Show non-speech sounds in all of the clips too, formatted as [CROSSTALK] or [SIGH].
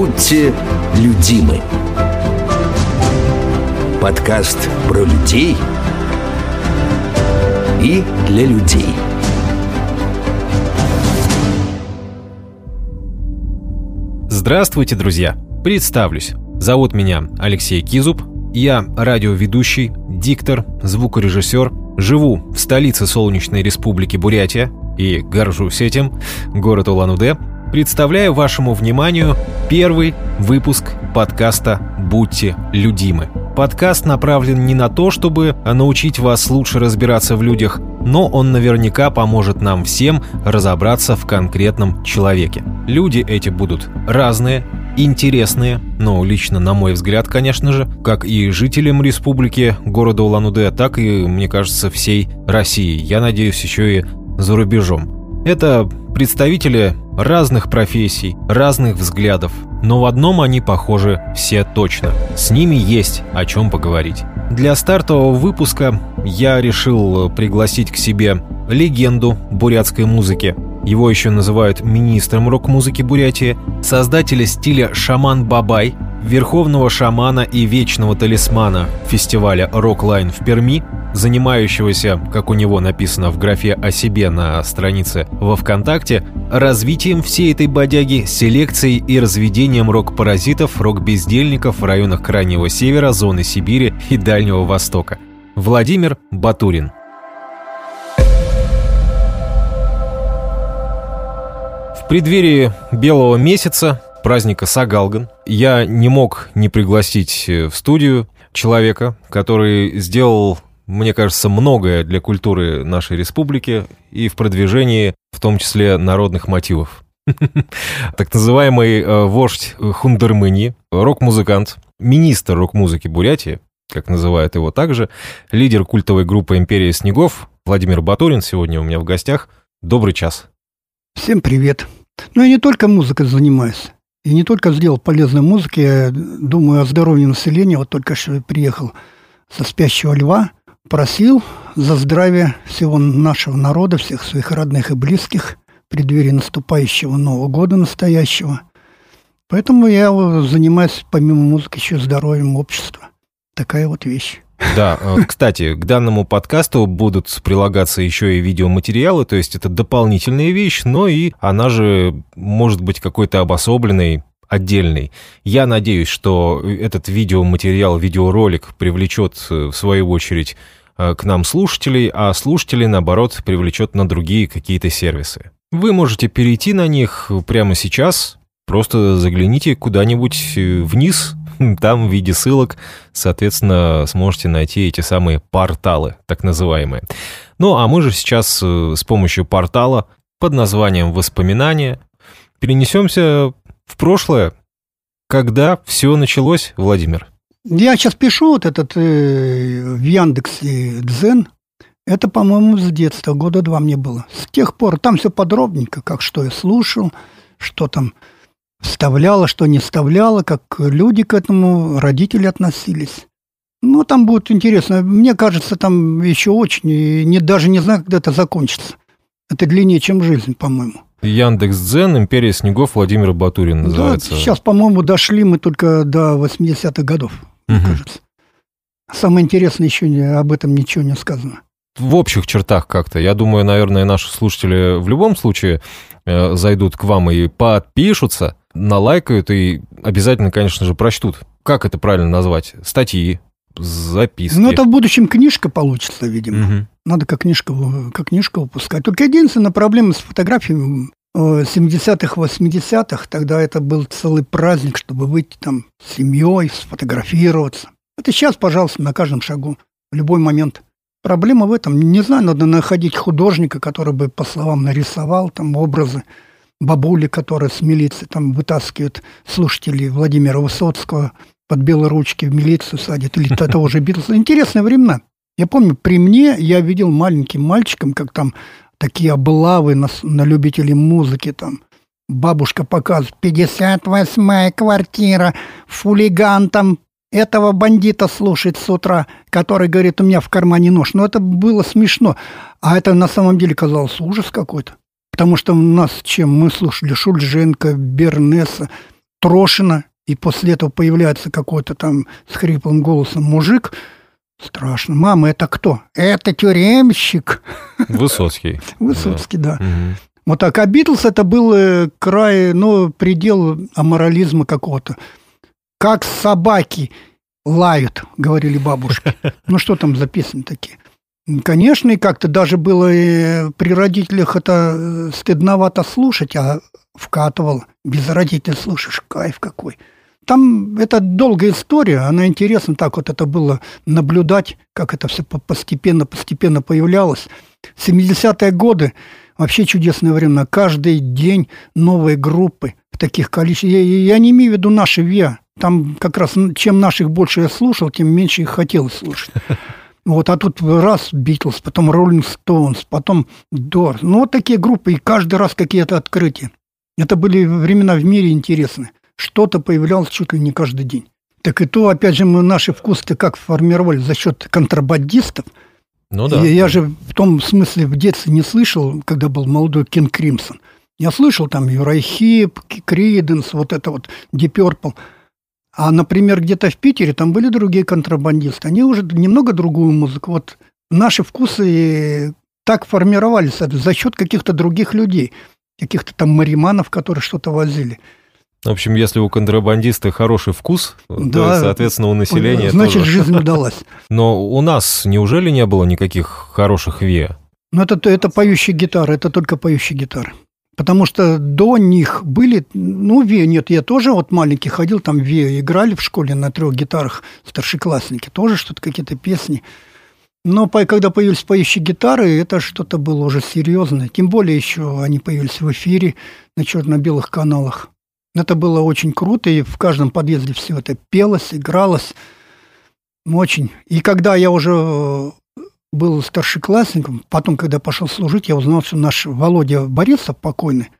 Будьте людимы. Подкаст про людей и для людей. Здравствуйте, друзья! Представлюсь. Зовут меня Алексей Кизуб. Я радиоведущий, диктор, звукорежиссер. Живу в столице Солнечной Республики Бурятия и горжусь этим, город Улан-Удэ. Представляю вашему вниманию первый выпуск подкаста «Будьте людимы». Подкаст направлен не на то, чтобы научить вас лучше разбираться в людях, но он наверняка поможет нам всем разобраться в конкретном человеке. Люди эти будут разные, интересные, но лично на мой взгляд, конечно же, как и жителям республики города Улан-Удэ, так и, мне кажется, всей России. Я надеюсь, еще и за рубежом. Это представители разных профессий, разных взглядов, но в одном они похожи все точно. С ними есть о чем поговорить. Для стартового выпуска я решил пригласить к себе легенду бурятской музыки. Его еще называют министром рок-музыки Бурятии, создателя стиля «Шаман Бабай», верховного шамана и вечного талисмана фестиваля «Роклайн» в Перми, занимающегося, как у него написано в графе о себе на странице во ВКонтакте, развитием всей этой бодяги, селекцией и разведением рок-паразитов, рок-бездельников в районах Крайнего Севера, зоны Сибири и Дальнего Востока. Владимир Батурин. Преддверии Белого месяца, праздника Сагалган, я не мог не пригласить в студию человека, который сделал мне кажется, многое для культуры нашей республики и в продвижении, в том числе, народных мотивов. [LAUGHS] Так называемый э, вождь Хундермыни, рок-музыкант, министр рок-музыки Бурятии, как называют его также, лидер культовой группы «Империя снегов» Владимир Батурин сегодня у меня в гостях. Добрый час. Всем привет. Ну, я не только музыкой занимаюсь. И не только сделал полезную музыку, я думаю о здоровье населения. Вот только что приехал со «Спящего льва», просил за здравие всего нашего народа, всех своих родных и близких преддверии наступающего Нового года настоящего. Поэтому я занимаюсь помимо музыки еще здоровьем общества. Такая вот вещь. Да, э, кстати, к данному подкасту будут прилагаться еще и видеоматериалы, то есть это дополнительная вещь, но и она же может быть какой-то обособленной, отдельный. Я надеюсь, что этот видеоматериал, видеоролик привлечет, э, в свою очередь, э, к нам слушателей, а слушателей, наоборот, привлечет на другие какие-то сервисы. Вы можете перейти на них прямо сейчас, просто загляните куда-нибудь вниз, [LAUGHS] там в виде ссылок, соответственно, сможете найти эти самые порталы, так называемые. Ну, а мы же сейчас с помощью портала под названием «Воспоминания» перенесемся в прошлое. Когда все началось, Владимир? Я сейчас пишу вот этот э, в Яндексе Дзен. Это, по-моему, с детства, года два мне было. С тех пор там все подробненько, как что я слушал, что там вставляло, что не вставляло, как люди к этому, родители относились. Ну, там будет интересно. Мне кажется, там еще очень, не, даже не знаю, когда это закончится. Это длиннее, чем жизнь, по-моему. Яндекс Дзен, Империя снегов, Владимир Батурин называется. Да, сейчас, по-моему, дошли мы только до 80-х годов, угу. мне кажется. Самое интересное, еще не, об этом ничего не сказано. В общих чертах как-то. Я думаю, наверное, наши слушатели в любом случае э, зайдут к вам и подпишутся, налайкают и обязательно, конечно же, прочтут. Как это правильно назвать? Статьи, записки. Ну, это в будущем книжка получится, видимо. Угу. Надо как книжку, как книжку выпускать. Только единственная проблема с фотографиями 70-х, 80-х, тогда это был целый праздник, чтобы выйти там с семьей, сфотографироваться. Это сейчас, пожалуйста, на каждом шагу, в любой момент. Проблема в этом. Не знаю, надо находить художника, который бы, по словам, нарисовал там образы бабули, которые с милиции там вытаскивают слушателей Владимира Высоцкого – под белые ручки в милицию садят, или того же [LAUGHS] Битлса. Интересные времена. Я помню, при мне я видел маленьким мальчиком, как там такие облавы на, на любителей музыки там. Бабушка показывает, 58-я квартира, фулиган там этого бандита слушает с утра, который говорит, у меня в кармане нож. Но это было смешно. А это на самом деле казалось ужас какой-то. Потому что у нас чем мы слушали Шульженко, Бернеса, Трошина, и после этого появляется какой-то там с хриплым голосом мужик, страшно. Мама, это кто? Это тюремщик. [LAUGHS] Высоцкий. Высоцкий, да. Вот так. А Битлз это был э, край, ну, предел аморализма какого-то. Как собаки лают, говорили бабушки. [LAUGHS] Ну, что там за песни такие? Конечно, и как-то даже было и при родителях это э, стыдновато слушать, а вкатывал. Без родителей слушаешь, кайф какой. Там это долгая история, она интересна, так вот это было наблюдать, как это все постепенно-постепенно появлялось. 70-е годы вообще чудесное время. Каждый день новые группы в таких количествах. Я, я не имею в виду наши ВИА. Там как раз чем наших больше я слушал, тем меньше их хотелось слушать. Вот, а тут раз Битлз, потом Роллинг Стоунс, потом Дор. Ну, вот такие группы, и каждый раз какие-то открытия. Это были времена в мире интересные. Что-то появлялось чуть ли не каждый день. Так и то, опять же, мы наши вкусы как формировали за счет контрабандистов. Ну да. Я, я же в том смысле в детстве не слышал, когда был молодой Кен Кримсон. Я слышал там Юрайхип, Криденс, вот это вот Deep Purple – а, например, где-то в Питере там были другие контрабандисты. Они уже немного другую музыку. Вот наши вкусы так формировались за счет каких-то других людей, каких-то там мариманов, которые что-то возили. В общем, если у контрабандиста хороший вкус, да, то, соответственно, у населения Значит, тоже. жизнь [LAUGHS] удалась. Но у нас неужели не было никаких хороших ВИА? Ну, это, это поющие гитары, это только поющие гитары. Потому что до них были, ну, Ве, нет, я тоже вот маленький ходил, там Ве играли в школе на трех гитарах, старшеклассники, тоже что-то, какие-то песни. Но когда появились поющие гитары, это что-то было уже серьезное. Тем более еще они появились в эфире на черно-белых каналах. Это было очень круто, и в каждом подъезде все это пелось, игралось. Очень. И когда я уже был старшеклассником. Потом, когда пошел служить, я узнал, что наш Володя Борисов покойный,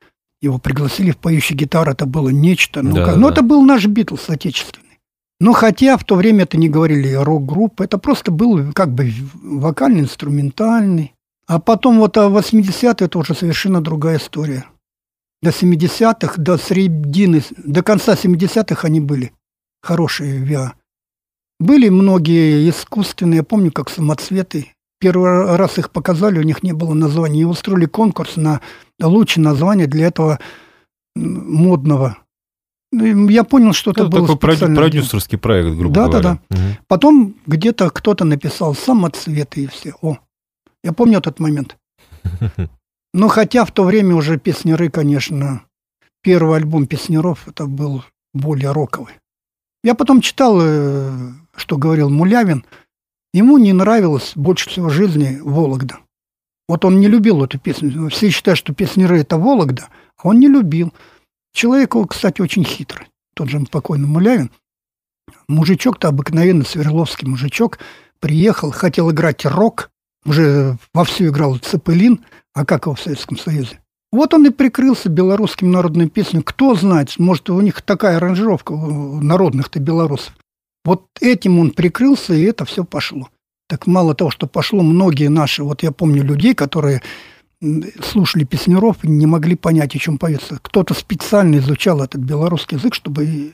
его пригласили в поющий гитар, это было нечто. Ну, да, как, да. ну это был наш Битлз отечественный. Но хотя в то время это не говорили рок-группа, это просто был как бы вокальный, инструментальный. А потом вот а 80-е это уже совершенно другая история. До 70-х, до середины, до конца 70-х они были хорошие ВИА. Были многие искусственные, я помню, как самоцветы Первый раз их показали, у них не было названия. И устроили конкурс на лучшее название для этого модного. Ну, я понял, что это, это был такой продюсерский проект, грубо да, говоря. Да, да, да. Угу. Потом где-то кто-то написал самоцветы и все. О, я помню этот момент. [LAUGHS] Но хотя в то время уже песнеры, конечно, первый альбом песнеров это был более роковый. Я потом читал, э, что говорил Мулявин – Ему не нравилось больше всего жизни Вологда. Вот он не любил эту песню. Все считают, что песнеры – это Вологда, а он не любил. Человек, кстати, очень хитрый. Тот же покойный Мулявин. Мужичок-то обыкновенный, Свердловский мужичок, приехал, хотел играть рок, уже вовсю играл Цепелин, а как его в Советском Союзе? Вот он и прикрылся белорусским народной песней. Кто знает, может, у них такая аранжировка у народных-то белорусов. Вот этим он прикрылся, и это все пошло. Так мало того, что пошло, многие наши, вот я помню людей, которые слушали песнеров и не могли понять, о чем поется. Кто-то специально изучал этот белорусский язык, чтобы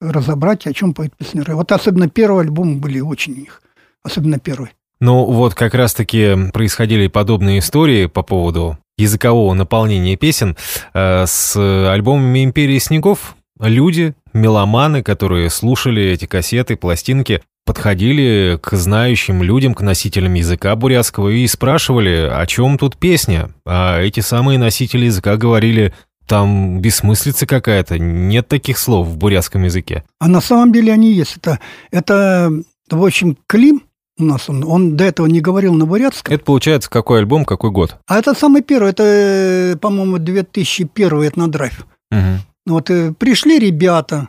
разобрать, о чем поют песнеры. Вот особенно первые альбомы были очень их, особенно первый. Ну вот как раз-таки происходили подобные истории по поводу языкового наполнения песен э, с альбомами «Империи снегов». Люди, меломаны, которые слушали эти кассеты, пластинки, подходили к знающим людям, к носителям языка бурятского и спрашивали, о чем тут песня. А эти самые носители языка говорили, там бессмыслица какая-то, нет таких слов в бурятском языке. А на самом деле они есть. Это, это в общем, Клим, у нас он, он до этого не говорил на бурятском. Это получается какой альбом, какой год? А это самый первый, это, по-моему, 2001 этнодрайв. Угу. Вот э, пришли ребята,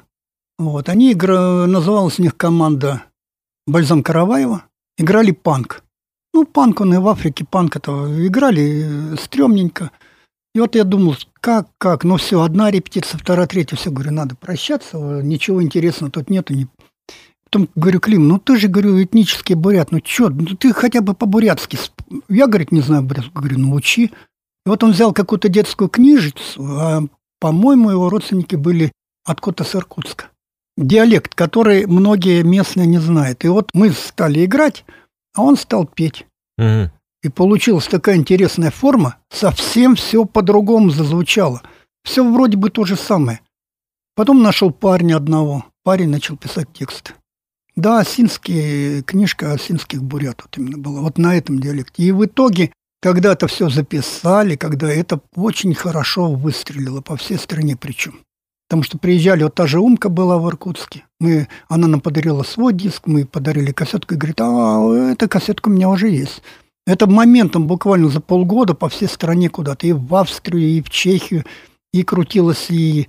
вот, они игра... называлась у них команда Бальзам Караваева, играли панк. Ну, панк, он и в Африке панк это играли э, стрёмненько. И вот я думал, как, как, ну все, одна репетиция, вторая, третья, все, говорю, надо прощаться, ничего интересного тут нету. Не... Потом говорю, Клим, ну ты же, говорю, этнический бурят, ну чё, ну ты хотя бы по-бурятски. Я, говорит, не знаю бурятский, говорю, ну учи. И вот он взял какую-то детскую книжицу, а по-моему, его родственники были откуда-то с Иркутска. Диалект, который многие местные не знают. И вот мы стали играть, а он стал петь. Угу. И получилась такая интересная форма, совсем все по-другому зазвучало. Все вроде бы то же самое. Потом нашел парня одного. Парень начал писать текст. Да, осинские, книжка осинских бурят вот именно была, вот на этом диалекте. И в итоге, когда это все записали, когда это очень хорошо выстрелило по всей стране причем. Потому что приезжали, вот та же Умка была в Иркутске. Мы, она нам подарила свой диск, мы подарили кассетку и говорит, а эта кассетка у меня уже есть. Это моментом буквально за полгода по всей стране куда-то. И в Австрию, и в Чехию, и крутилось и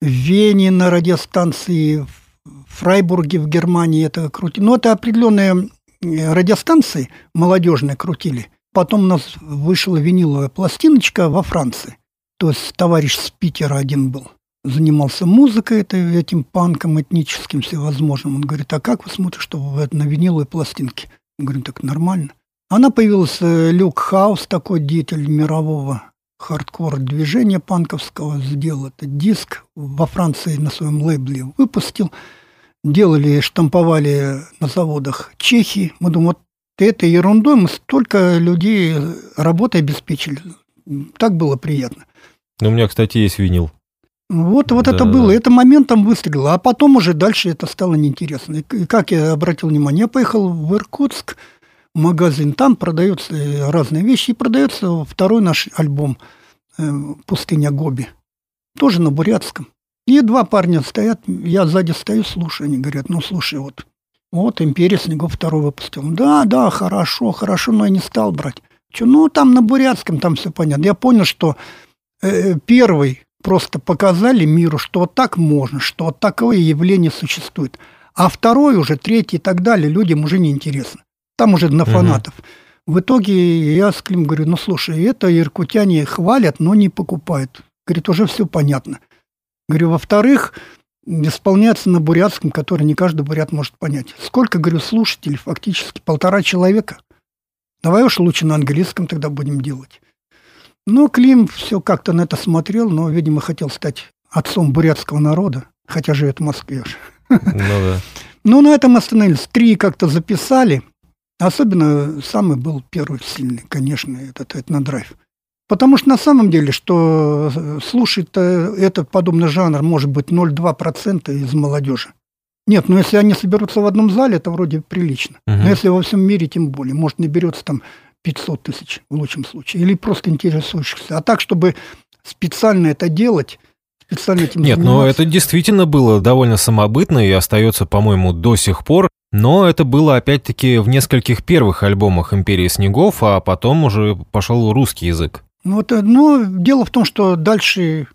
в Вене на радиостанции, в Фрайбурге в Германии это крутили. Но это определенные э, радиостанции молодежные крутили. Потом у нас вышла виниловая пластиночка во Франции. То есть товарищ с Питера один был. Занимался музыкой, это, этим панком этническим всевозможным. Он говорит, а как вы смотрите, что вы на виниловой пластинке? Я говорю, так нормально. Она появилась, э, Люк Хаус, такой деятель мирового хардкор движения панковского, сделал этот диск. Во Франции на своем лейбле выпустил делали, штамповали на заводах Чехии. Мы думаем, вот этой ерундой мы столько людей работой обеспечили. Так было приятно. Ну, у меня, кстати, есть винил. Вот, вот да. это было, это моментом выстрелило, а потом уже дальше это стало неинтересно. И как я обратил внимание, я поехал в Иркутск, в магазин, там продаются разные вещи, и продается второй наш альбом э, «Пустыня Гоби», тоже на бурятском. И два парня стоят, я сзади стою, слушаю, они говорят, ну, слушай, вот, вот «Империя снегов» второй выпустил. Да, да, хорошо, хорошо, но я не стал брать. Че, ну, там на бурятском, там все понятно. Я понял, что э, первый просто показали миру, что вот так можно, что вот такое явление существует. А второй уже, третий и так далее, людям уже не интересно. Там уже на фанатов. Угу. В итоге я с Клим говорю, ну слушай, это иркутяне хвалят, но не покупают. Говорит, уже все понятно. Говорю, во-вторых, исполняется на бурятском, который не каждый бурят может понять. Сколько, говорю, слушателей? Фактически полтора человека. Давай уж лучше на английском тогда будем делать. Ну, Клим все как-то на это смотрел, но, видимо, хотел стать отцом бурятского народа, хотя живет в Москве. Ну да. [LAUGHS] Ну, на этом остановились. Три как-то записали. Особенно самый был первый сильный, конечно, этот этнодрайв. Потому что на самом деле, что э, слушает э, этот подобный жанр может быть 0,2% из молодежи. Нет, ну если они соберутся в одном зале, это вроде прилично. Угу. Но если во всем мире, тем более. Может, наберется там 500 тысяч в лучшем случае. Или просто интересующихся. А так, чтобы специально это делать, специально этим Нет, но это действительно было довольно самобытно и остается, по-моему, до сих пор. Но это было опять-таки в нескольких первых альбомах «Империи снегов», а потом уже пошел русский язык. Ну, вот, э, но дело в том, что дальше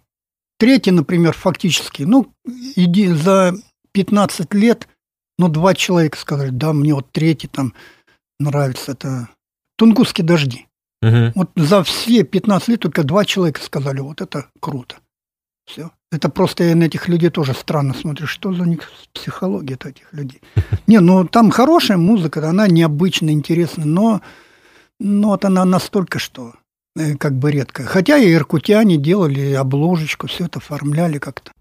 третий, например, фактически, ну, иди за 15 лет, ну, два человека сказали, да, мне вот третий там нравится, это «Тунгусские дожди». Угу. Вот за все 15 лет только два человека сказали, вот это круто. Все. Это просто я на этих людей тоже странно смотрю, что за них психология-то этих людей. [LAUGHS] Не, ну там хорошая музыка, она необычная, интересная, но, но вот она настолько, что как бы редко. Хотя и иркутяне делали обложечку, все это оформляли как-то.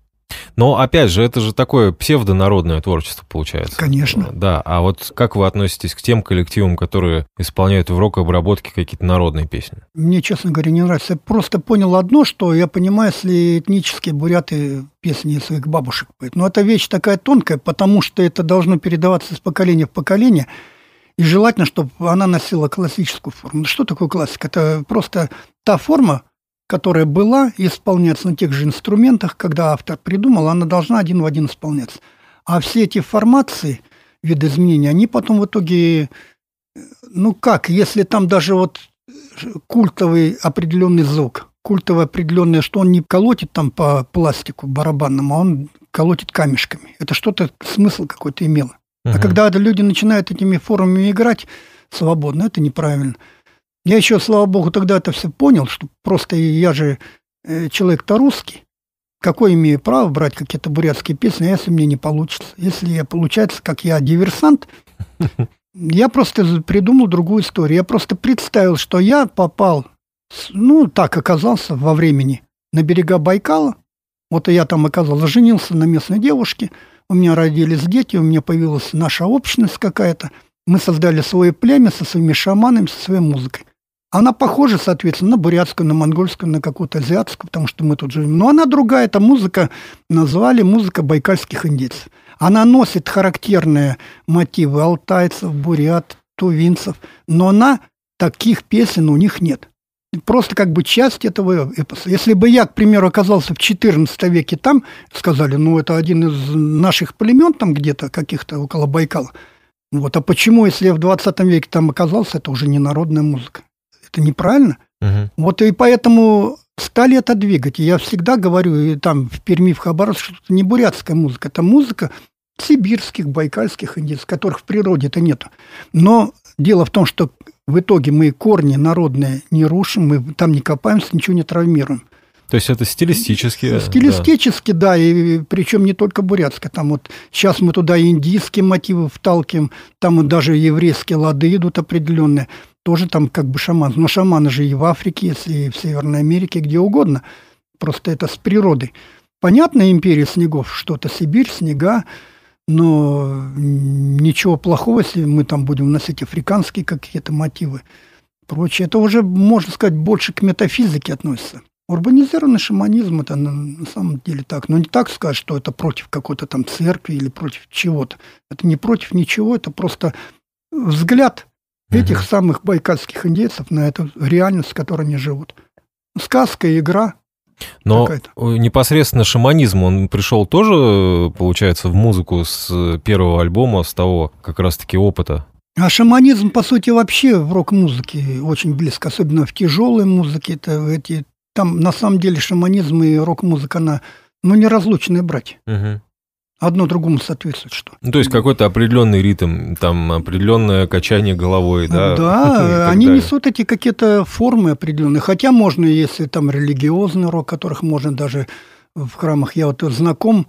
Но опять же, это же такое псевдонародное творчество получается. Конечно. Да, а вот как вы относитесь к тем коллективам, которые исполняют в рок-обработке какие-то народные песни? Мне, честно говоря, не нравится. Я просто понял одно, что я понимаю, если этнические буряты песни своих бабушек поют. Но это вещь такая тонкая, потому что это должно передаваться с поколения в поколение – и желательно, чтобы она носила классическую форму. Что такое классика? Это просто та форма, которая была исполняется на тех же инструментах, когда автор придумал, она должна один в один исполняться. А все эти формации, виды изменений, они потом в итоге, ну как, если там даже вот культовый определенный звук, культовый определенный, что он не колотит там по пластику барабанному, а он колотит камешками. Это что-то, смысл какой-то имело. Угу. А когда люди начинают этими формами играть свободно, это неправильно. Я еще, слава богу, тогда это все понял, что просто я же э, человек-то русский. Какое имею право брать какие-то бурятские песни, если мне не получится? Если я, получается, как я диверсант, [LAUGHS] я просто придумал другую историю. Я просто представил, что я попал, ну, так оказался во времени, на берега Байкала, Вот я там, оказался, женился на местной девушке, у меня родились дети, у меня появилась наша общность какая-то. Мы создали свое племя со своими шаманами, со своей музыкой. Она похожа, соответственно, на бурятскую, на монгольскую, на какую-то азиатскую, потому что мы тут живем. Но она другая. Это музыка, назвали музыка байкальских индейцев. Она носит характерные мотивы алтайцев, бурят, тувинцев. Но она, таких песен у них нет. Просто как бы часть этого эпоса. Если бы я, к примеру, оказался в XIV веке там, сказали, ну, это один из наших племен там где-то, каких-то около Байкала. Вот. А почему, если я в 20 веке там оказался, это уже не народная музыка? Это неправильно. Угу. Вот и поэтому стали это двигать. я всегда говорю, и там в Перми, в Хабаровске, что это не бурятская музыка, это музыка сибирских, байкальских индейцев, которых в природе-то нету. Но дело в том, что в итоге мы корни народные не рушим, мы там не копаемся, ничего не травмируем. То есть это стилистически. Стилистически, да, да и причем не только бурятское. Там вот сейчас мы туда индийские мотивы вталкиваем, там вот даже еврейские лады идут определенные тоже там как бы шаман. Но шаманы же и в Африке и в Северной Америке, где угодно. Просто это с природой. Понятно, империя снегов, что-то Сибирь, снега, но ничего плохого, если мы там будем носить африканские какие-то мотивы. Прочее. Это уже, можно сказать, больше к метафизике относится. Урбанизированный шаманизм это на, на самом деле так. Но не так сказать, что это против какой-то там церкви или против чего-то. Это не против ничего, это просто взгляд этих самых байкальских индейцев на эту реальность, в которой они живут. Сказка, игра. Но непосредственно шаманизм, он пришел тоже, получается, в музыку с первого альбома, с того как раз-таки опыта? А шаманизм, по сути, вообще в рок-музыке очень близко, особенно в тяжелой музыке. Это эти, там, на самом деле, шаманизм и рок-музыка, она, ну, неразлучные братья. Угу одно другому соответствует что. Ну, то есть какой-то определенный ритм, там определенное качание головой, да? Да, [LAUGHS] они далее. несут эти какие-то формы определенные. Хотя можно, если там религиозный рок, которых можно даже в храмах, я вот знаком,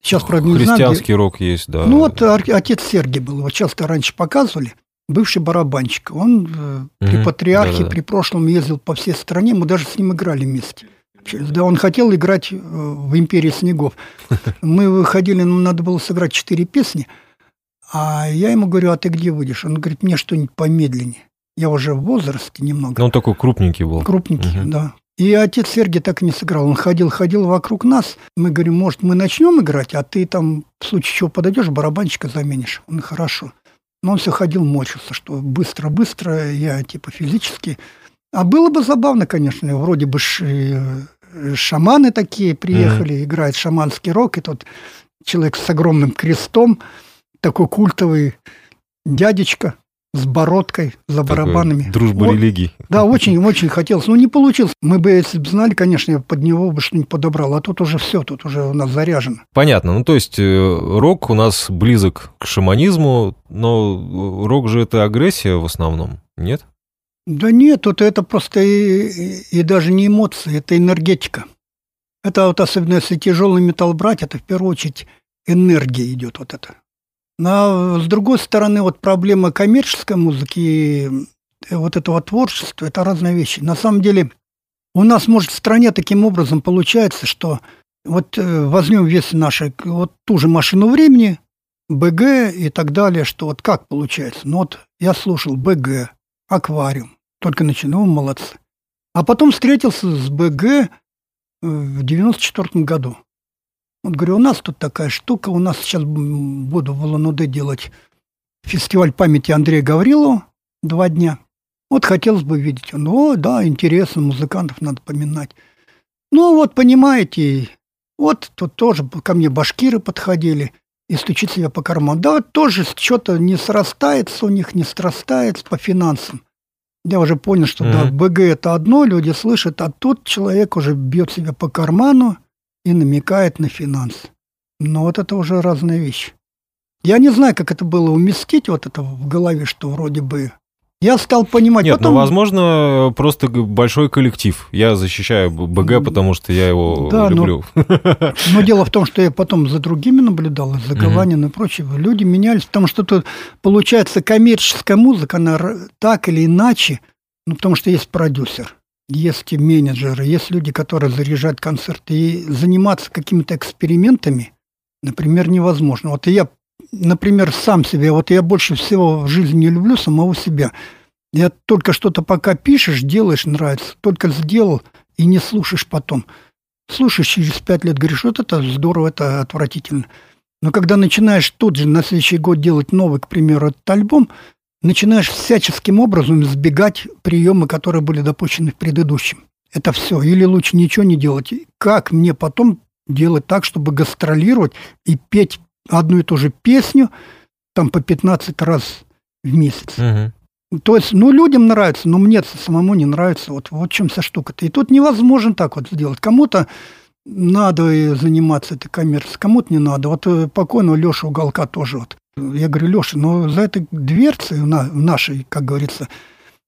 Сейчас, не Христианский знаю, рок есть, да. Ну, вот отец Сергий был, его часто раньше показывали, бывший барабанщик. Он угу, при патриархе, да, да. при прошлом ездил по всей стране, мы даже с ним играли вместе. Да, он хотел играть э, в «Империи снегов». [LAUGHS] Мы выходили, нам надо было сыграть четыре песни, а я ему говорю, а ты где выйдешь? Он говорит, мне что-нибудь помедленнее. Я уже в возрасте немного. Но он такой крупненький был. Крупненький, угу. да. И отец Сергей так и не сыграл. Он ходил, ходил вокруг нас. Мы говорим, может, мы начнем играть, а ты там, в случае чего подойдешь, барабанщика заменишь. Он хорошо. Но он все ходил, мочился, что быстро-быстро, я типа физически. А было бы забавно, конечно, вроде бы шаманы такие приехали, mm-hmm. играет шаманский рок, и тот человек с огромным крестом, такой культовый дядечка с бородкой, за Такой барабанами. Дружба вот, религий. Да, очень-очень хотелось. Но не получилось. Мы бы, если бы знали, конечно, я под него бы что-нибудь подобрал. А тут уже все, тут уже у нас заряжено. Понятно. Ну, то есть э, рок у нас близок к шаманизму, но рок же это агрессия в основном, нет? Да нет, вот это просто и, и даже не эмоции, это энергетика. Это вот особенно если тяжелый металл брать, это в первую очередь энергия идет вот это. Но с другой стороны, вот проблема коммерческой музыки и вот этого творчества – это разные вещи. На самом деле у нас, может, в стране таким образом получается, что вот э, возьмем весь наши, вот ту же машину времени, БГ и так далее, что вот как получается. Ну вот я слушал БГ, аквариум, только начинал, молодцы. А потом встретился с БГ в 94 году. Вот говорю, у нас тут такая штука, у нас сейчас буду в Улан-Удэ делать фестиваль памяти Андрея Гаврилова два дня. Вот хотелось бы видеть. О, да, интересно, музыкантов надо поминать. Ну, вот, понимаете, вот тут тоже ко мне башкиры подходили и стучит себя по карману. Да, тоже что-то не срастается у них, не срастается по финансам я уже понял, что mm-hmm. да, БГ это одно, люди слышат, а тут человек уже бьет себя по карману и намекает на финанс. Но вот это уже разные вещи. Я не знаю, как это было уместить вот это в голове, что вроде бы я стал понимать. Нет, ну, потом... ну, возможно, просто большой коллектив. Я защищаю БГ, потому что я его да, люблю. Но, [LAUGHS] но дело в том, что я потом за другими наблюдал, за Гаванин и прочее. Люди менялись, потому что тут, получается, коммерческая музыка, она так или иначе, ну, потому что есть продюсер. есть менеджеры, есть люди, которые заряжают концерты. И заниматься какими-то экспериментами, например, невозможно. Вот я, например, сам себе, вот я больше всего в жизни не люблю самого себя. Я только что-то пока пишешь, делаешь, нравится. Только сделал и не слушаешь потом. Слушаешь через пять лет, говоришь, вот это здорово, это отвратительно. Но когда начинаешь тут же на следующий год делать новый, к примеру, этот альбом, начинаешь всяческим образом избегать приемы, которые были допущены в предыдущем. Это все. Или лучше ничего не делать. Как мне потом делать так, чтобы гастролировать и петь одну и ту же песню там по 15 раз в месяц? Угу. То есть, ну, людям нравится, но мне самому не нравится. Вот, вот в чем вся штука-то. И тут невозможно так вот сделать. Кому-то надо заниматься этой коммерцией, кому-то не надо. Вот э, покойного Леша Уголка тоже вот я говорю, Леша, но за этой дверцей, на, нашей, как говорится,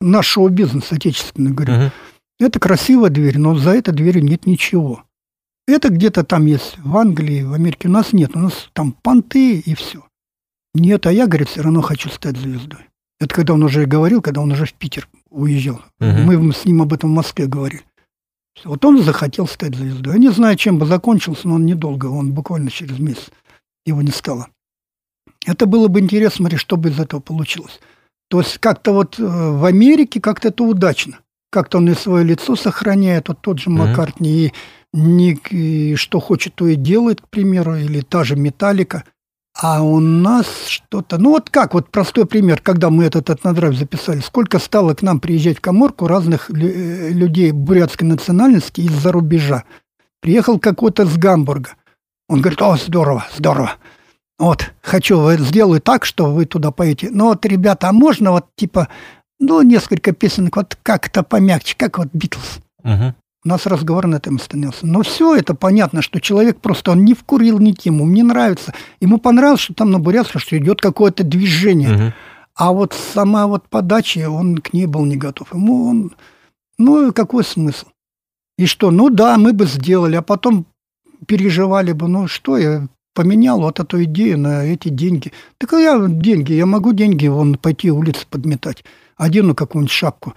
наш шоу-бизнес отечественный, говорю, uh-huh. это красивая дверь, но за этой дверью нет ничего. Это где-то там есть в Англии, в Америке. У нас нет, у нас там понты и все. Нет, а я, говорит, все равно хочу стать звездой. Это когда он уже говорил, когда он уже в Питер уезжал. Uh-huh. Мы с ним об этом в Москве говорили. Вот он захотел стать звездой. Я не знаю, чем бы закончился, но он недолго, он буквально через месяц его не стало. Это было бы интересно, смотри, что бы из этого получилось. То есть как-то вот э, в Америке как-то это удачно. Как-то он и свое лицо сохраняет, вот тот же Маккартни, mm-hmm. и, и что хочет, то и делает, к примеру, или та же Металлика. А у нас что-то... Ну вот как, вот простой пример, когда мы этот этнодрайв записали, сколько стало к нам приезжать в Коморку разных э, людей бурятской национальности из-за рубежа. Приехал какой-то с Гамбурга. Он говорит, о, здорово, здорово. Вот, хочу, сделаю так, что вы туда поедете. Но вот, ребята, а можно вот типа, ну, несколько песенок, вот как-то помягче, как вот Битлз. Угу. У нас разговор на этом остановился. Но все это понятно, что человек просто, он не вкурил ни тему, мне нравится. Ему понравилось, что там на Бурятске, что идет какое-то движение. Угу. А вот сама вот подача, он к ней был не готов. Ему он, ну, какой смысл? И что, ну да, мы бы сделали, а потом переживали бы, ну что я поменял вот эту идею на эти деньги. Так я деньги, я могу деньги вон пойти улицы подметать. Одену какую-нибудь шапку,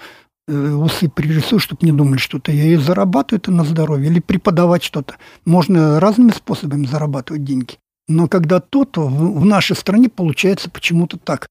усы пририсую, чтобы не думали что-то. Я и зарабатываю это на здоровье. Или преподавать что-то. Можно разными способами зарабатывать деньги. Но когда то, то в нашей стране получается почему-то так.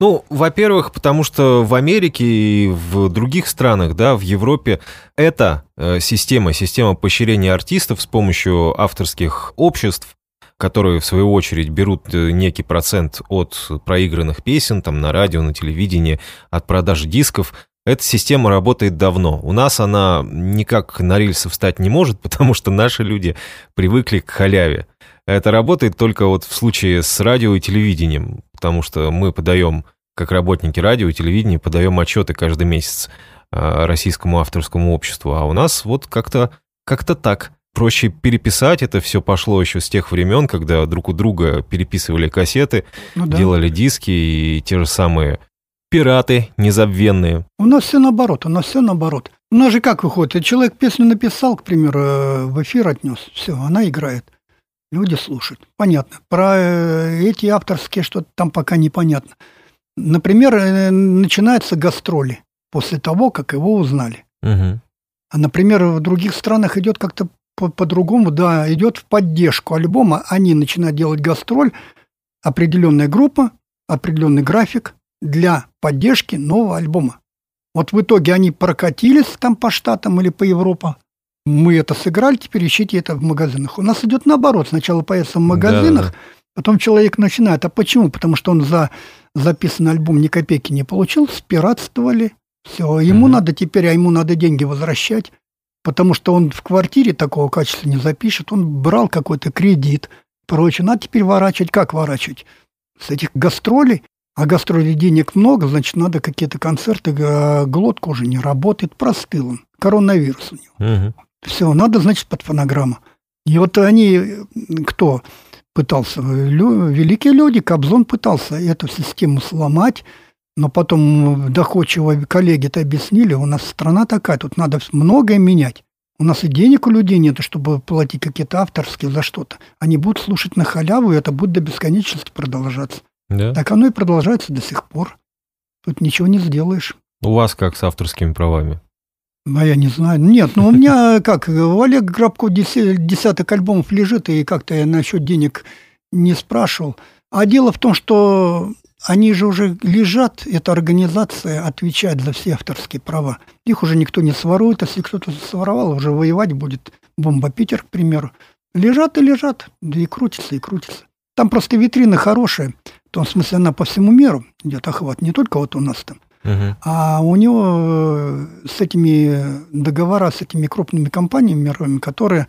Ну, во-первых, потому что в Америке и в других странах, да, в Европе, эта э, система, система поощрения артистов с помощью авторских обществ, которые, в свою очередь, берут э, некий процент от проигранных песен там, на радио, на телевидении, от продажи дисков, эта система работает давно. У нас она никак на рельсы встать не может, [LAUGHS] потому что наши люди привыкли к халяве. Это работает только вот в случае с радио и телевидением, потому что мы подаем, как работники радио и телевидения, подаем отчеты каждый месяц э, российскому авторскому обществу. А у нас вот как-то как так проще переписать. Это все пошло еще с тех времен, когда друг у друга переписывали кассеты, ну, да. делали диски и те же самые пираты незабвенные. У нас все наоборот, у нас все наоборот. У нас же как выходит? Человек песню написал, к примеру, э, в эфир отнес, все, она играет. Люди слушают. Понятно. Про э, эти авторские что-то там пока непонятно. Например, э, начинаются гастроли после того, как его узнали. Угу. А, например, в других странах идет как-то по-другому, да, идет в поддержку альбома. Они начинают делать гастроль, определенная группа, определенный график для поддержки нового альбома. Вот в итоге они прокатились там по штатам или по Европе. Мы это сыграли, теперь ищите это в магазинах. У нас идет наоборот. Сначала появится в магазинах, да, потом человек начинает. А почему? Потому что он за записанный альбом ни копейки не получил, спиратствовали. Все, ему угу. надо теперь, а ему надо деньги возвращать потому что он в квартире такого качества не запишет, он брал какой-то кредит, прочее. Надо теперь ворачивать. Как ворачивать? С этих гастролей, а гастролей денег много, значит, надо какие-то концерты, глотка уже не работает, простыл он, коронавирус у него. Угу. Все, надо, значит, под фонограмму. И вот они, кто пытался, лю, великие люди, Кобзон пытался эту систему сломать, но потом доходчиво коллеги-то объяснили, у нас страна такая, тут надо многое менять. У нас и денег у людей нет, чтобы платить какие-то авторские за что-то. Они будут слушать на халяву, и это будет до бесконечности продолжаться. Да? Так оно и продолжается до сих пор. Тут ничего не сделаешь. У вас как с авторскими правами? А я не знаю. Нет, ну у меня [LAUGHS] как, у Олега Грабко десяток альбомов лежит, и как-то я насчет денег не спрашивал. А дело в том, что они же уже лежат, эта организация отвечает за все авторские права. Их уже никто не сворует, если кто-то своровал, уже воевать будет бомба Питер, к примеру. Лежат и лежат, да и крутится, и крутится. Там просто витрина хорошая, в том смысле она по всему миру идет охват, не только вот у нас там. Uh-huh. А у него э, с этими договора с этими крупными компаниями мировыми, которые